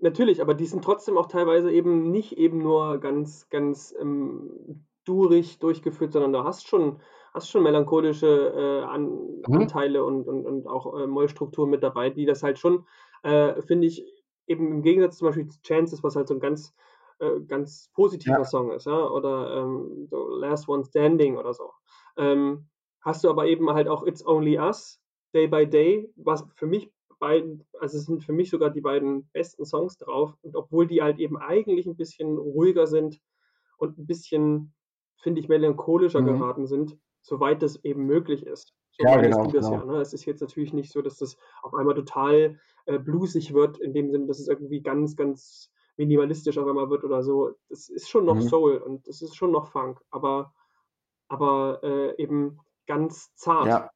natürlich, aber die sind trotzdem auch teilweise eben nicht eben nur ganz ganz, ähm, durig durchgeführt, sondern du hast schon hast schon melancholische, äh, An Mhm. Anteile und und und auch, äh, Mollstrukturen mit dabei, die das halt schon, äh, finde ich, eben im Gegensatz zum Beispiel zu „Chances“, was halt so 'n ganz äh, ganz Ja. positiver Song ist, ja, oder, ähm, so „Last One Standing“ oder so. Ähm, hast du aber eben halt auch „It's Only Us“, „Day by Day“, was für mich beiden also, es sind für mich sogar die beiden besten Songs drauf und obwohl die halt eben eigentlich 'n bisschen ruhiger sind und 'n bisschen, finde ich, melancholischer Mhm. geraten sind, soweit das eben möglich ist. So Ja, genau, du das ja, genau. ne? Es ist jetzt natürlich nicht so, dass das auf einmal total, äh, bluesig wird in dem Sinne, dass es irgendwie ganz, ganz minimalistisch auf einmal wird oder so. Es ist schon noch Mhm. Soul und es ist schon noch Funk, aber aber, äh, eben ganz zart. Ja.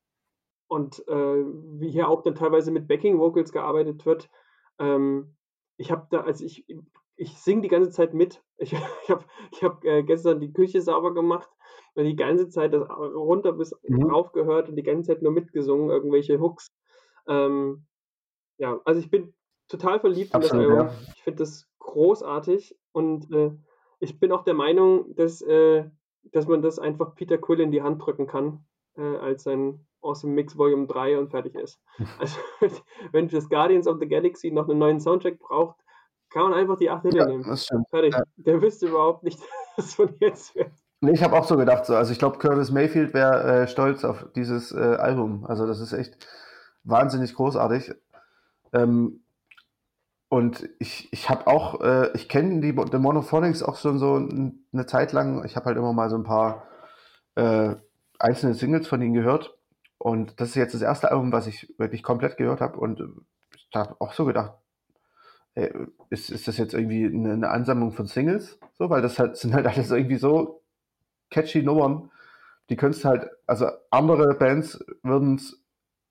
Und, äh, wie hier auch dann teilweise mit Backing Vocals gearbeitet wird. Ähm, ich habe da also, ich ich singe die ganze Zeit mit. Ich <laughs> ich habe ich habe, äh, gestern die Küche sauber gemacht und die ganze Zeit das runter bis Mhm. rauf gehört und die ganze Zeit nur mitgesungen, irgendwelche Hooks. Ähm, ja, also, ich bin total verliebt in das Absolut, ja. Album. Ich finde das großartig und, äh, ich bin auch der Meinung, dass äh, dass man das einfach Peter Quill in die Hand drücken kann, äh, als sein „Awesome Mix Volume 3“ und fertig ist. <laughs> Also, wenn fürs „Guardians of the Galaxy“ noch 'nen neuen Soundtrack braucht, kann man einfach die 8 Lieder Ja, nehmen. das stimmt. Ja. Fertig. Der wüsste überhaupt nicht, <laughs> was von jetzt wäre. Ne, ich habe auch so gedacht so. Also, ich glaube, Curtis Mayfield wäre, äh, stolz auf dieses, äh, Album. Also, das ist echt wahnsinnig großartig. Ähm und ich ich habe auch äh, ich kenne die The Monophonics auch schon so 'n 'ne Zeit lang. Ich habe halt immer mal so 'n paar, äh, einzelne Singles von ihnen gehört. Und das ist jetzt das 1. Album, was ich wirklich komplett gehört habe und ich habe auch so gedacht: „Äh, ist ist das jetzt irgendwie 'ne 'ne Ansammlung von Singles?“ So, weil das halt <laughs> sind halt alles irgendwie so catchy Nummern, die könntest halt also, andere Bands würden's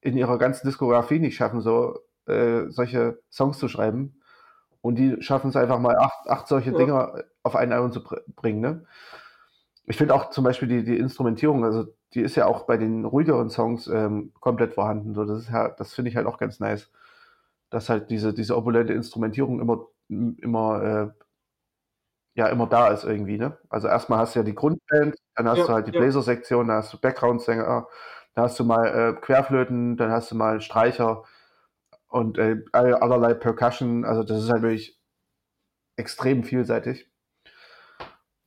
in ihrer ganzen Diskografie nicht schaffen, so äh, solche Songs zu schreiben. Und die schaffen's einfach mal 8 8 solche Ja. Dinger auf ein Album zu br bringen, ne? Ich finde auch zum Beispiel die die Instrumentierung, also, die ist ja auch bei den ruhigeren Songs, ähm, komplett vorhanden. So, das ist ja das finde ich halt auch ganz nice, dass halt diese diese opulente Instrumentierung immer immer, äh ja, immer da ist irgendwie, ne? Also, erst mal hast du ja die Grundband, dann hast du Ja, halt die ja. Bläsersektion, dann hast du Backgroundsänger, dann hast du mal, äh, Querflöten, dann hast du mal Streicher und, äh, all allerlei Percussion. Also, das ist halt wirklich extrem vielseitig.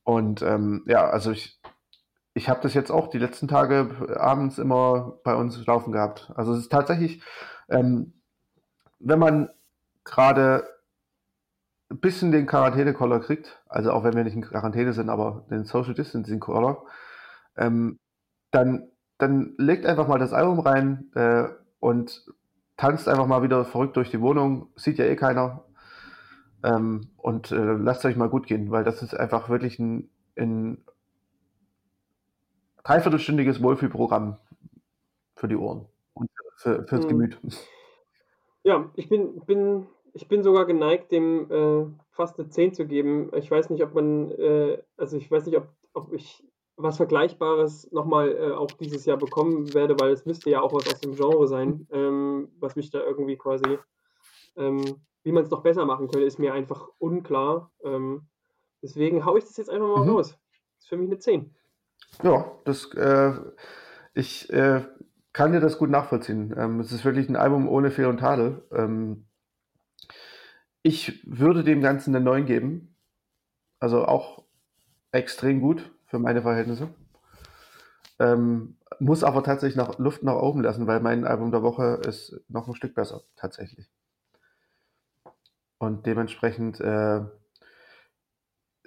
Und, ähm, ja, also, ich ich habe das jetzt auch die letzten Tage abends immer bei uns laufen gehabt. Also, es ist tatsächlich, ähm, wenn man grade bisschen den Quarantäne-Koller kriegt, also, auch wenn wir nicht in Quarantäne sind, aber den Social Distancing-Koller, ähm, dann dann legt einfach mal das Album rein, äh, und tanzt einfach mal wieder verrückt durch die Wohnung. Sieht ja eh keiner. Ähm, und, äh, lasst's euch mal gut gehen, weil das ist einfach wirklich 'n 'n dreiviertelstündiges Wohlfühlprogramm für die Ohren und für fürs Mhm. Gemüt. Ja, ich bin bin ich bin sogar geneigt, dem, äh, fast 'ne 10 zu geben. Ich weiß nicht, ob man äh, also, ich weiß nicht, ob ob ich was Vergleichbares noch mal, äh, auch dieses Jahr bekommen werde, weil es müsste ja auch was aus dem Genre sein, ähm, was mich da irgendwie quasi ähm, wie man's noch besser machen könnte, ist mir einfach unklar. Ähm, deswegen haue ich das jetzt einfach mal Mhm. raus. Ist für mich 'ne 10. Ja, das äh, ich, äh, kann dir das gut nachvollziehen. Ähm, es ist wirklich 'n Album ohne Fehl und Tadel. Ähm ich würde dem Ganzen 'ne 9 geben. Also auch extrem gut für meine Verhältnisse. Ähm, muss aber tatsächlich noch Luft nach oben lassen, weil mein Album der Woche ist noch ein Stück besser, tatsächlich. Und dementsprechend äh,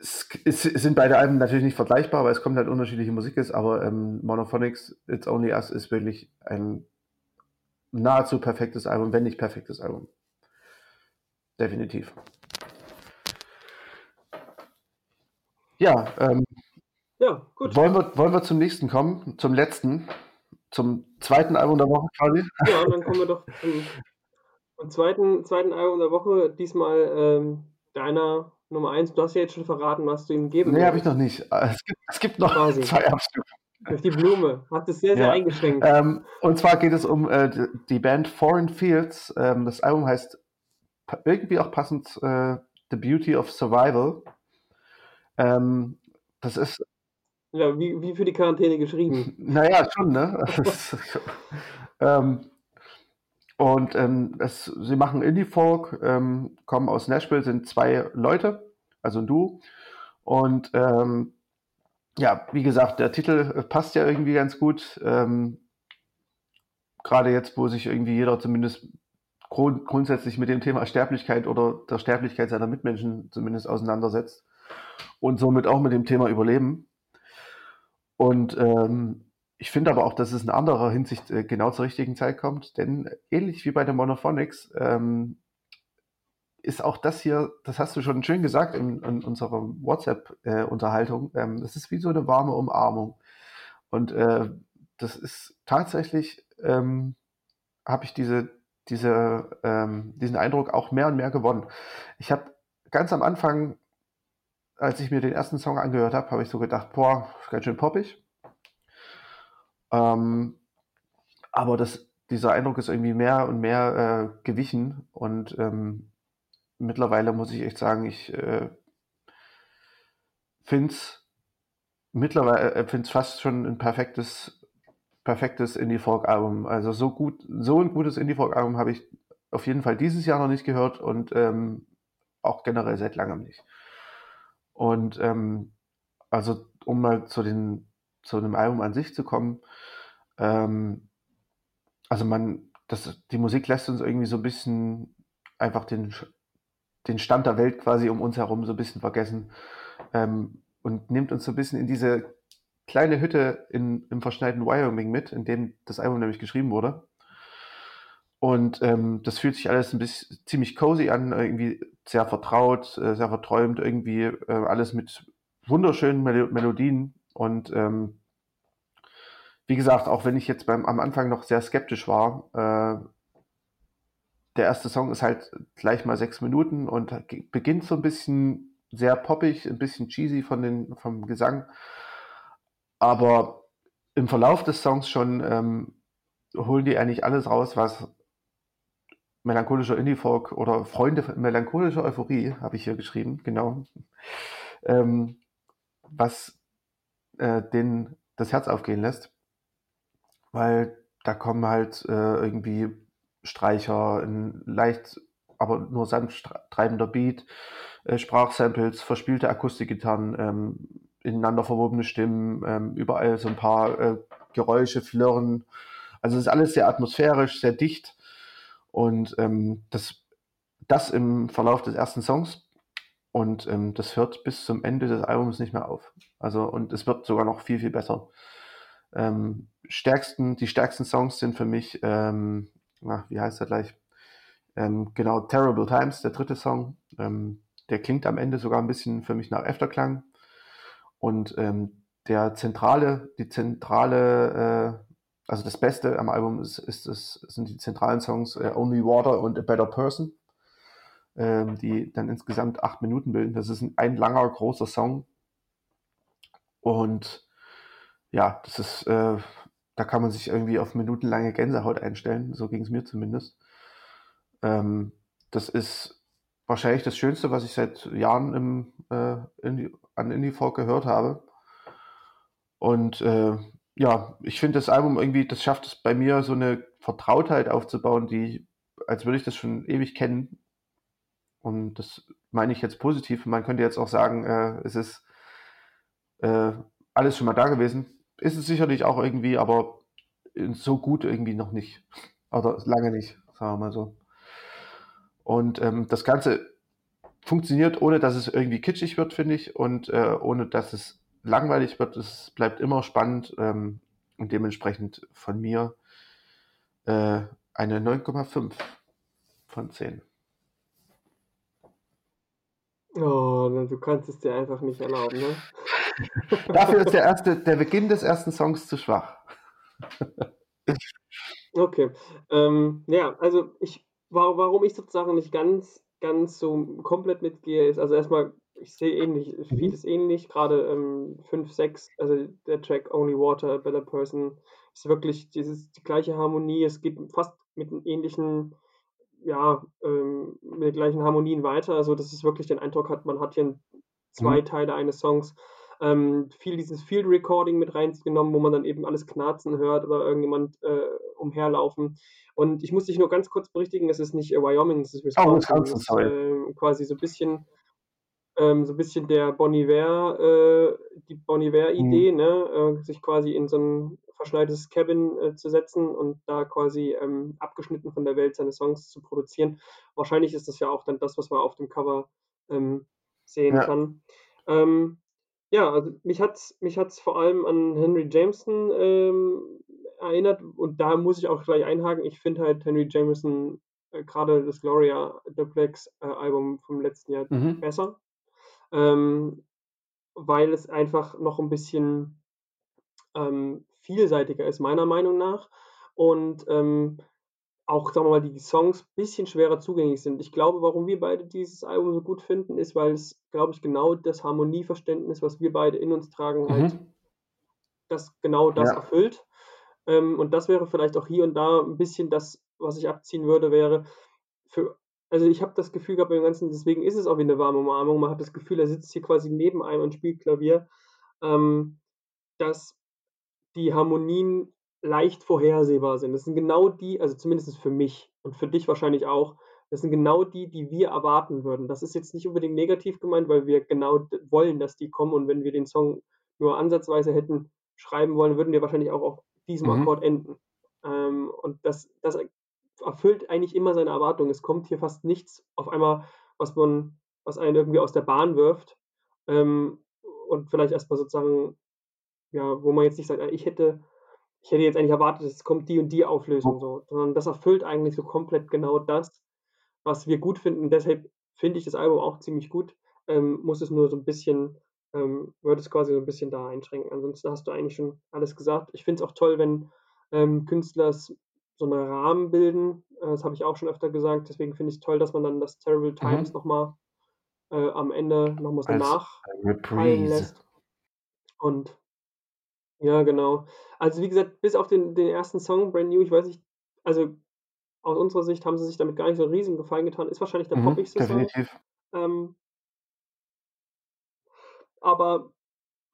es, es, sind beide Alben natürlich nicht vergleichbar, weil es kommt halt unterschiedliche Musik ist, aber ähm, Monophonics It's Only Us ist wirklich ein nahezu perfektes Album, wenn nicht perfektes Album. Definitiv. Ja, ähm, ja, gut. Wollen wir, wollen wir zum nächsten kommen, zum letzten, zum zweiten Album der Woche quasi? Ja, dann kommen wir doch zum, zum zweiten, zweiten Album der Woche. Diesmal ähm, deiner Nummer 1. Du hast ja jetzt schon verraten, was du ihm geben Nee, habe ich noch nicht. Es gibt, es gibt noch Quasi. zwei Abstufungen. Durch die Blume. Hat es sehr, sehr ja. eingeschränkt. Ähm, und zwar geht es um äh, die Band Foreign Fields. Ähm, das Album heißt irgendwie auch passend äh, The Beauty of Survival. Ähm, das ist. Ja, wie, wie für die Quarantäne geschrieben. <laughs> Naja, schon, ne? ähm, und ähm, es, sie machen Indie-Folk, ähm, kommen aus Nashville, sind zwei Leute, also ein Duo. Und ähm, ja, wie gesagt, der Titel äh, passt ja irgendwie ganz gut. Ähm, Gerade jetzt, wo sich irgendwie jeder zumindest grund grundsätzlich mit dem Thema Sterblichkeit oder der Sterblichkeit seiner Mitmenschen zumindest auseinandersetzt und somit auch mit dem Thema Überleben. Und ähm, ich finde aber auch, dass es in anderer Hinsicht äh, genau zur richtigen Zeit kommt, denn ähnlich wie bei der Monophonics ähm, ist auch das hier, das hast du schon schön gesagt in, in unserer WhatsApp-Unterhaltung, äh, ähm, das ist wie so eine warme Umarmung. Und äh, das ist tatsächlich, ähm, habe ich diese, diese, ähm, diesen Eindruck auch mehr und mehr gewonnen. Ich habe ganz am Anfang, als ich mir den ersten Song angehört habe, habe ich so gedacht, boah, ganz schön poppig. Ähm, aber das, dieser Eindruck ist irgendwie mehr und mehr äh, gewichen und ähm, mittlerweile muss ich echt sagen, ich äh, finde es mittlerweile äh, finde fast schon ein perfektes, perfektes Indie-Folk-Album. Also so gut, so ein gutes Indie-Folk-Album habe ich auf jeden Fall dieses Jahr noch nicht gehört und ähm, auch generell seit langem nicht. Und ähm, also um mal zu den zu dem Album an sich zu kommen, ähm, also man, das, die Musik lässt uns irgendwie so ein bisschen einfach den den Stand der Welt quasi um uns herum so ein bisschen vergessen ähm, und nimmt uns so ein bisschen in diese kleine Hütte in, im verschneiten Wyoming mit, in dem das Album nämlich geschrieben wurde. Und ähm, das fühlt sich alles ein bisschen ziemlich cozy an, irgendwie sehr vertraut, äh, sehr verträumt, irgendwie äh, alles mit wunderschönen Mel Melodien. Und ähm, wie gesagt, auch wenn ich jetzt beim, am Anfang noch sehr skeptisch war, äh, der erste Song ist halt gleich mal sechs Minuten und beginnt so ein bisschen sehr poppig, ein bisschen cheesy von den, vom Gesang. Aber im Verlauf des Songs schon ähm, holen die eigentlich alles raus, was melancholischer Indie-Folk oder Freunde melancholischer Euphorie, habe ich hier geschrieben, genau, ähm, was äh, den das Herz aufgehen lässt. Weil da kommen halt äh, irgendwie Streicher, ein leicht, aber nur sanft treibender Beat, äh, Sprachsamples, verspielte Akustikgitarren, ähm, ineinander verwobene Stimmen, ähm, überall so ein paar äh, Geräusche, Flirren. Also es ist alles sehr atmosphärisch, sehr dicht und ähm, das, das im Verlauf des ersten Songs und ähm, das hört bis zum Ende des Albums nicht mehr auf. Also und es wird sogar noch viel, viel besser. Ähm, stärksten, die stärksten Songs sind für mich ähm, ach, wie heißt er gleich? Ähm, genau, Terrible Times, der dritte Song. Ähm, der klingt am Ende sogar ein bisschen für mich nach Efterklang. Und ähm, der zentrale, die zentrale, äh, also das Beste am Album ist, ist, ist sind die zentralen Songs äh, Only Water und A Better Person, ähm, die dann insgesamt acht Minuten bilden. Das ist ein, ein langer, großer Song. Und ja, das ist äh, da kann man sich irgendwie auf minutenlange Gänsehaut einstellen. So ging es mir zumindest. Ähm, das ist wahrscheinlich das Schönste, was ich seit Jahren im, äh, Indie, an Indie Folk gehört habe. Und äh, ja, ich finde das Album irgendwie, das schafft es bei mir so eine Vertrautheit aufzubauen, die, als würde ich das schon ewig kennen. Und das meine ich jetzt positiv. Man könnte jetzt auch sagen, äh, es ist äh, alles schon mal da gewesen. Ist es sicherlich auch irgendwie, aber so gut irgendwie noch nicht. Oder lange nicht, sagen wir mal so. Und ähm, das Ganze funktioniert, ohne dass es irgendwie kitschig wird, finde ich, und äh, ohne dass es langweilig wird. Es bleibt immer spannend ähm, und dementsprechend von mir äh, eine 9,5 von 10. Oh, du kannst es dir einfach nicht erlauben, ne? <laughs> Dafür ist der, erste, der Beginn des ersten Songs zu schwach. <laughs> Okay. Ähm, ja, also ich, warum ich sozusagen nicht ganz, ganz so komplett mitgehe, ist also erstmal, ich sehe ähnlich, Mhm. vieles ähnlich, gerade ähm, 5, 6, also der Track Only Water, A Better Person, ist wirklich dieses, die gleiche Harmonie, es geht fast mit einem ähnlichen, ja, ähm, mit gleichen Harmonien weiter, also dass es wirklich den Eindruck hat, man hat hier zwei Mhm. Teile eines Songs. Ähm, viel dieses Field Recording mit reingenommen, wo man dann eben alles knarzen hört oder irgendjemand äh, umherlaufen. Und ich muss dich nur ganz kurz berichtigen, es ist nicht äh, Wyoming, es ist Oh, Wisconsin. Wisconsin, Das ist sorry. ähm, quasi so ein bisschen, ähm, so ein bisschen der Bon Iver, äh, die Bon Iver-Idee, Mhm. ne? äh, sich quasi in so ein verschneites Cabin äh, zu setzen und da quasi ähm, abgeschnitten von der Welt seine Songs zu produzieren. Wahrscheinlich ist das ja auch dann das, was man auf dem Cover ähm, sehen Ja. kann. Ähm, ja, also mich hat's mich hat's vor allem an Henry Jameson ähm, erinnert und da muss ich auch gleich einhaken. Ich finde halt Henry Jameson äh, gerade das Gloria Duplex äh, Album vom letzten Jahr Mhm. besser, ähm, weil es einfach noch ein bisschen ähm, vielseitiger ist, meiner Meinung nach. Und ähm, auch, sagen wir mal, die Songs ein bisschen schwerer zugänglich sind. Ich glaube, warum wir beide dieses Album so gut finden, ist, weil es, glaube ich, genau das Harmonieverständnis, was wir beide in uns tragen, halt Mhm. das genau das Ja. erfüllt. Ähm, und das wäre vielleicht auch hier und da ein bisschen das, was ich abziehen würde, wäre für also ich habe das Gefühl gehabt beim Ganzen, deswegen ist es auch wie eine warme Umarmung. Man hat das Gefühl, er sitzt hier quasi neben einem und spielt Klavier, ähm, dass die Harmonien leicht vorhersehbar sind. Das sind genau die also zumindest für mich und für dich wahrscheinlich auch, das sind genau die, die wir erwarten würden. Das ist jetzt nicht unbedingt negativ gemeint, weil wir genau wollen, dass die kommen und wenn wir den Song nur ansatzweise hätten schreiben wollen, würden wir wahrscheinlich auch auf diesem Mhm. Akkord enden. Ähm, und das das erfüllt eigentlich immer seine Erwartungen. Es kommt hier fast nichts auf einmal, was man was einen irgendwie aus der Bahn wirft, ähm, und vielleicht erst mal sozusagen ja, wo man jetzt nicht sagt: „Ah, ich hätte ich hätte jetzt eigentlich erwartet, es kommt die und die Auflösung so“, sondern das erfüllt eigentlich so komplett genau das, was wir gut finden. Deshalb finde ich das Album auch ziemlich gut, ähm, muss es nur so 'n bisschen ähm, würde es quasi so 'n bisschen da einschränken. Ansonsten hast du eigentlich schon alles gesagt. Ich finde es auch toll, wenn, ähm, Künstler so 'ne Rahmen bilden. Äh, das habe ich auch schon öfter gesagt. Deswegen finde ich's toll, dass man dann das Terrible Times Mhm. noch mal äh, am Ende noch mal so Reprise. lässt. Und ja, genau. Also, wie gesagt, bis auf den den ersten Song „Brand New“, ich weiß nicht also, aus unserer Sicht haben sie sich damit gar nicht so 'n riesigen Gefallen getan. Ist wahrscheinlich der Mhm, poppigste Song. definitiv. Ähm aber,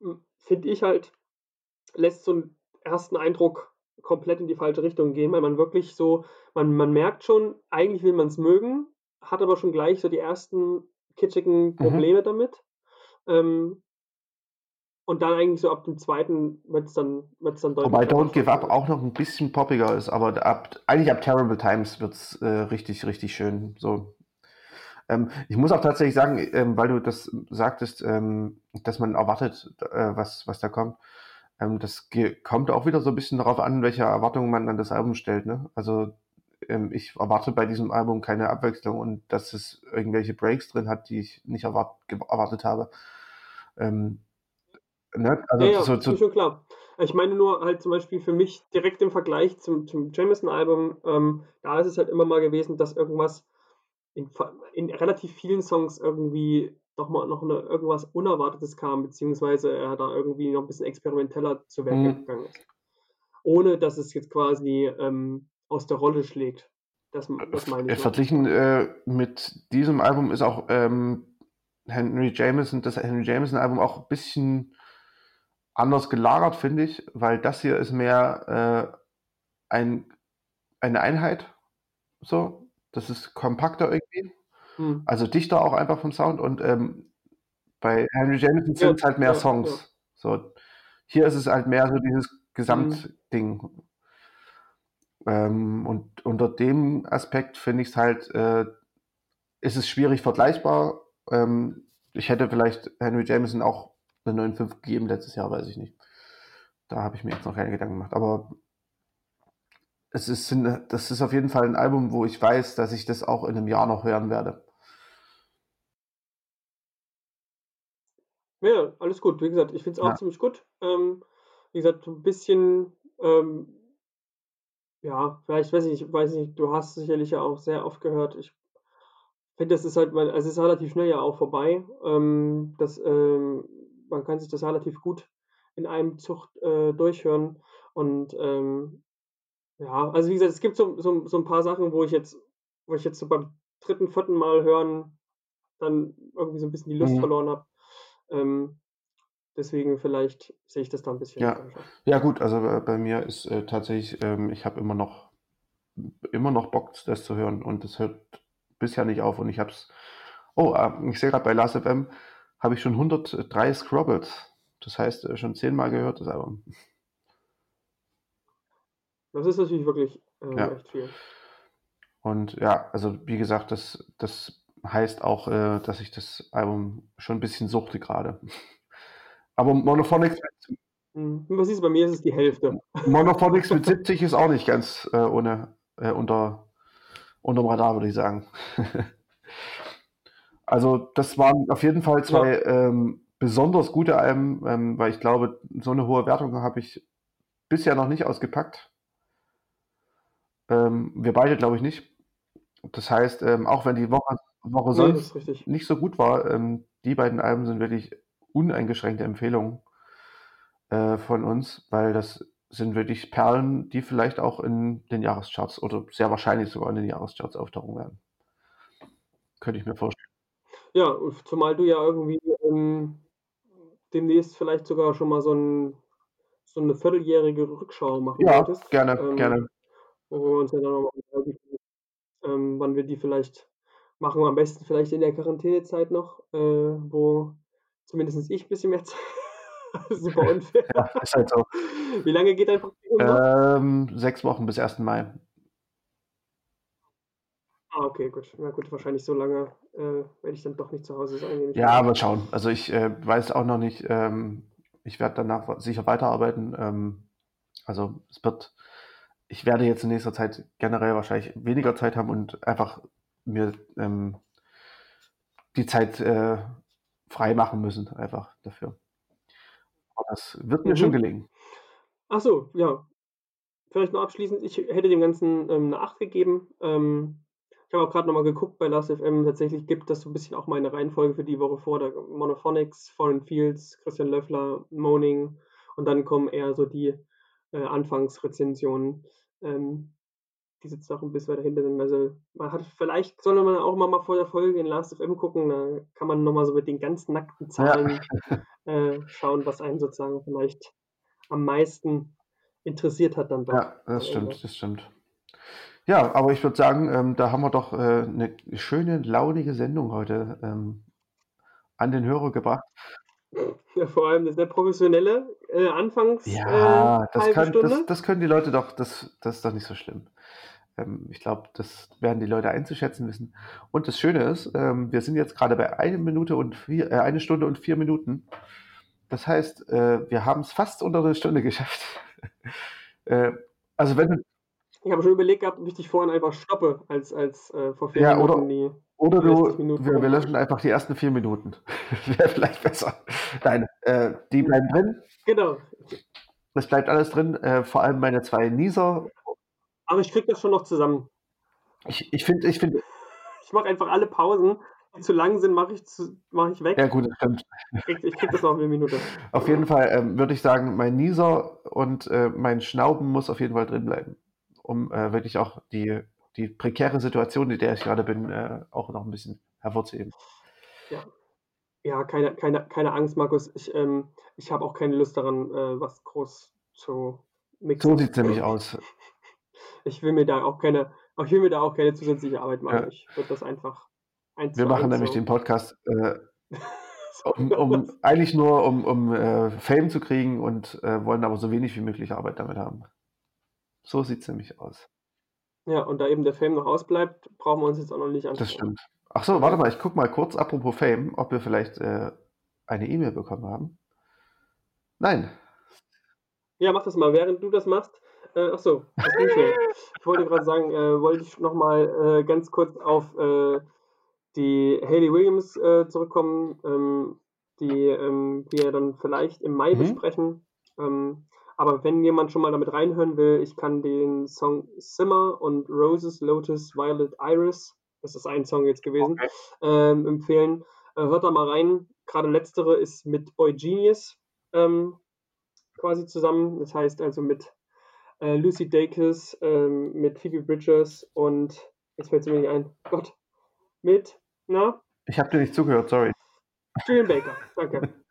hm, finde ich halt, lässt so 'n ersten Eindruck komplett in die falsche Richtung gehen, weil man wirklich so man man merkt schon, eigentlich will man's mögen, hat aber schon gleich so die ersten kitschigen Mhm. Probleme damit. Ähm und dann eigentlich so ab dem zweiten wird's dann wird's dann deutlich Wobei „Don't Give Up“ finde ich. auch noch 'n bisschen poppiger ist, aber ab eigentlich ab „Terrible Times“ wird's, äh, richtig, richtig schön, so. Ähm, ich muss auch tatsächlich sagen, ähm, weil du das sagtest, ähm, dass man erwartet, äh, was was da kommt. Ähm, das kommt auch wieder so 'n bisschen darauf an, welche Erwartungen man an das Album stellt, ne? Also, ähm, ich erwarte bei diesem Album keine Abwechslung und dass es irgendwelche Breaks drin hat, die ich nicht erwart erwartet habe. Ähm, ne? Ja, Also, ja, so ist mir so schon klar. Ich meine nur halt zum Beispiel für mich direkt im Vergleich zum zum Jameson-Album, ähm, da ist es halt immer mal gewesen, dass irgendwas in in relativ vielen Songs irgendwie noch mal noch 'ne irgendwas Unerwartetes kam, beziehungsweise er da irgendwie noch 'n bisschen experimenteller zu Werke Mhm. gegangen ist. Ohne dass es jetzt quasi, ähm, aus der Rolle schlägt. Das m das meine Äh, ich verglichen, äh, mit diesem Album ist auch, ähm, Henry Jameson das Henry Jameson-Album auch bisschen anders gelagert, finde ich, weil das hier ist mehr, äh, ein eine Einheit so. Das ist kompakter irgendwie. Mhm. Also dichter auch einfach vom Sound und ähm, bei Henry Jameson Ja, sind es halt mehr ja, ja. Songs. So, hier ist es halt mehr so dieses. Gesamtding. Ähm, und unter dem Aspekt finde ich es halt, äh, ist es schwierig vergleichbar. Ähm, ich hätte vielleicht Henry Jameson auch eine 9,5 gegeben letztes Jahr, weiß ich nicht. Da habe ich mir jetzt noch keine Gedanken gemacht. Aber es ist, das ist auf jeden Fall ein Album, wo ich weiß, dass ich das auch in einem Jahr noch hören werde. Ja, alles gut. Wie gesagt, ich finde es auch Ja. ziemlich gut. Ähm, wie gesagt, so 'n bisschen, ähm ja, vielleicht weiß ich weiß nicht, du hast sicherlich ja auch sehr oft gehört. Ich finde, das ist halt weil es ist relativ schnell ja auch vorbei. Ähm, das, ähm man kann sich das relativ gut in einem Zug, äh, durchhören und, ähm, ja, also wie gesagt, es gibt so so so 'n paar Sachen, wo ich jetzt wo ich jetzt so beim 3., 4. Mal hören dann irgendwie so 'n bisschen die Lust Mhm. verloren habe. Ähm, deswegen vielleicht sehe ich das da 'n bisschen Ja. Ja gut, also, äh, bei mir ist, äh, tatsächlich, ähm ich habe immer noch immer noch Bock, das zu hören und das hört bisher nicht auf und ich habe es oh, äh, ich sehe grad bei Last.fm habe ich schon 103 Scrobbles. Das heißt, äh, schon 10 Mal gehört, das Album. Das ist natürlich wirklich, ähm, Ja. echt viel. Und ja, also wie gesagt, das das heißt auch, äh, dass ich das Album schon 'n bisschen suchte grade. <laughs> Aber Monophonics mit. Und was du, bei mir ist es die Hälfte. <laughs> Monophonics mit 70 ist auch nicht ganz, äh, ohne äh, unter unterm Radar, würde ich sagen. <laughs> Also, das waren auf jeden Fall 2, ähm, besonders gute Alben, ähm, weil ich glaube, so 'ne hohe Wertung habe ich bisher noch nicht ausgepackt. Ähm, wir beide, glaube ich, nicht. Das heißt, ähm, auch wenn die Woche Woche sonst richtig. nicht so gut war, ähm, die beiden Alben sind wirklich uneingeschränkte Empfehlungen, äh, von uns, weil das sind wirklich Perlen, die vielleicht auch in den Jahrescharts oder sehr wahrscheinlich sogar in den Jahrescharts auftauchen werden. Könnte ich mir vorstellen. Ja, zumal du ja irgendwie, ähm, demnächst vielleicht sogar schon mal so 'n so 'ne vierteljährige Rückschau machen Ja, wolltest, gerne, ähm, gerne. wo wir uns ja dann noch mal unterhalten können, ähm, wann wir die vielleicht machen. Am besten vielleicht in der Quarantänezeit noch, äh, wo zumindest ich bisschen mehr <laughs> Zeit super <laughs> unfair. Ja, ist halt so. Wie lange geht dein Praktikum? Ähm, 6 Wochen bis 1. Mai. Ah, okay, gut. Na gut, wahrscheinlich so lange, äh, werde ich dann doch nicht zu Hause sein, Ja, mal schauen. Also, ich, äh, weiß auch noch nicht, ähm ich werde danach sicher weiterarbeiten. Ähm, also, es wird ich werde jetzt in nächster Zeit generell wahrscheinlich weniger Zeit haben und einfach mir, ähm die Zeit, äh, freimachen müssen einfach dafür. Aber das wird mir schon Mhm. gelingen. Ach so, ja. Vielleicht noch abschließend, ich hätte dem Ganzen, ähm, 'ne 8 gegeben. Ähm, habe auch grad noch mal geguckt bei Last.fm, tatsächlich gibt das so 'n bisschen auch meine Reihenfolge für die Woche vor. Da Monophonics, Foreign Fields, Christian Löffler, Moaning und dann kommen eher so die, äh, Anfangsrezensionen, ähm, die jetzt noch 'n bisschen weiter hinten sind. Also, man hat vielleicht sollte man auch mal vor der Folge in Last.fm gucken, da kann man noch mal so mit den ganz nackten Zahlen, Ja. äh, schauen, was einen sozusagen vielleicht am meisten interessiert hat dann doch Ja, das Ende. stimmt, das stimmt. Ja, aber ich würde sagen, ähm, da haben wir doch, äh, 'ne schöne, launige Sendung heute, ähm, an den Hörer gebracht. Ja, vor allem 'ne sehr professionelle, äh, Anfangs äh, Ja, das 1/2 kann das Stunde. das können die Leute doch das das ist doch nicht so schlimm. Ähm, ich glaube, das werden die Leute einzuschätzen wissen. Und das Schöne ist, ähm, wir sind jetzt grade bei 1 Minute und vier äh, 1 Stunde und 4 Minuten. Das heißt, äh, wir haben's fast unter 'ne Stunde geschafft. <laughs> Äh, also, wenn du Ich habe schon überlegt gehabt, ob ich dich vorhin einfach stoppe, als als, äh, vor 4 Ja, oder Minuten die oder die 60 du Minuten wir wir löschen einfach die ersten 4 Minuten. <laughs> Wäre vielleicht besser. Nein, äh, die bleiben drin. Genau. Es bleibt alles drin, äh, vor allem meine 2 Nieser. Aber ich kriege das schon noch zusammen. Ich ich finde ich finde Ich mache einfach alle Pausen, die zu lang sind, mache ich zu mache ich Ja weg. gut, das stimmt. Kriege ich kriege das noch in 'ne Minute. Auf jeden Fall, ähm, würde ich sagen, mein Nieser und, äh, mein Schnauben muss auf jeden Fall drin bleiben, um, äh, wirklich auch die die prekäre Situation, in der ich grade bin, äh, auch noch 'n bisschen hervorzuheben. Ja. Ja, keine keine keine Angst, Markus. Ich, ähm ich habe auch keine Lust daran, äh, was groß zu So mixen. sieht's nämlich aus. <laughs> Ich will mir da auch keine ich will mir da auch keine zusätzliche Arbeit machen. Ja. Ich würde das einfach 1 Wir machen 1 nämlich so. den Podcast, äh, <laughs> um, um eigentlich nur um, um äh, Fame zu kriegen und äh, wollen aber so wenig wie möglich Arbeit damit haben. So sieht's nämlich aus. Ja, und da eben der Fame noch ausbleibt, brauchen wir uns jetzt auch noch nicht Das anstrengen. stimmt. Ach so, warte mal, ich guck mal kurz, apropos Fame, ob wir vielleicht äh, eine E-Mail bekommen haben. Nein. Ja, mach das mal, während du das machst. Äh, ach so, das ging schnell. <laughs> Ich wollte gerade sagen, äh, wollte ich noch mal äh, ganz kurz auf äh, die Hayley Williams äh, zurückkommen, ähm, die ähm, wir dann vielleicht im Mai Mhm. besprechen. Ähm, aber wenn jemand schon mal damit reinhören will, ich kann den Song Simmer und Roses, Lotus, Violet, Iris, das ist ein Song jetzt gewesen, Okay. ähm, empfehlen. Äh, hört da mal rein. Gerade letztere ist mit Boy Genius ähm, quasi zusammen. Das heißt also mit äh, Lucy Dacus, ähm, mit Phoebe Bridgers und jetzt fällt es mir nicht ein. Gott. Mit, na, Ich habe dir nicht zugehört, sorry. Julian Baker. Danke. <laughs>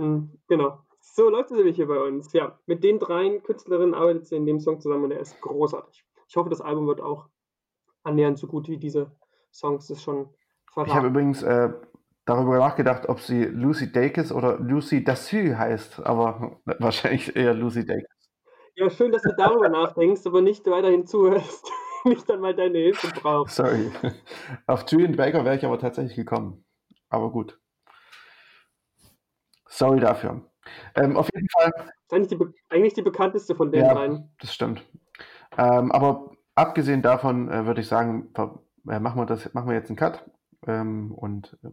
Hm, genau. So läuft es nämlich hier bei uns. Ja, mit den dreien Künstlerinnen arbeitet sie in dem Song zusammen und er ist großartig. Ich hoffe, das Album wird auch annähernd so gut wie diese Songs das schon Ich habe verraten. übrigens äh, darüber nachgedacht, ob sie Lucy Dacus oder Lucy Dassu heißt, aber <laughs> wahrscheinlich eher Lucy Dacus. Ja, schön, dass du darüber nachdenkst, aber nicht weiterhin zuhörst. <laughs> nicht dann mal deine Hilfe brauchst. Sorry. Auf Julian Baker wäre ich aber tatsächlich gekommen. Aber gut. Sorry dafür. Ähm, auf jeden Fall, Ist eigentlich die, eigentlich die bekannteste von den ja, dreien. das stimmt. Ähm, aber abgesehen davon äh, würde ich sagen, äh, machen wir das, machen wir jetzt einen Cut. Ähm, und äh,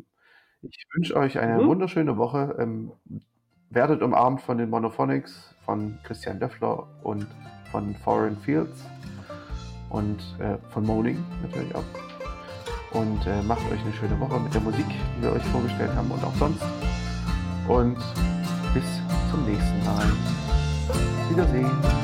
ich wünsche euch eine Mhm. wunderschöne Woche. Ähm, werdet umarmt von den Monophonics, von Christian Löffler und von Foreign Fields und äh, von Moaning natürlich auch. Und äh, macht euch eine schöne Woche mit der Musik, die wir euch vorgestellt haben und auch sonst. Und bis zum nächsten Mal. Wiedersehen.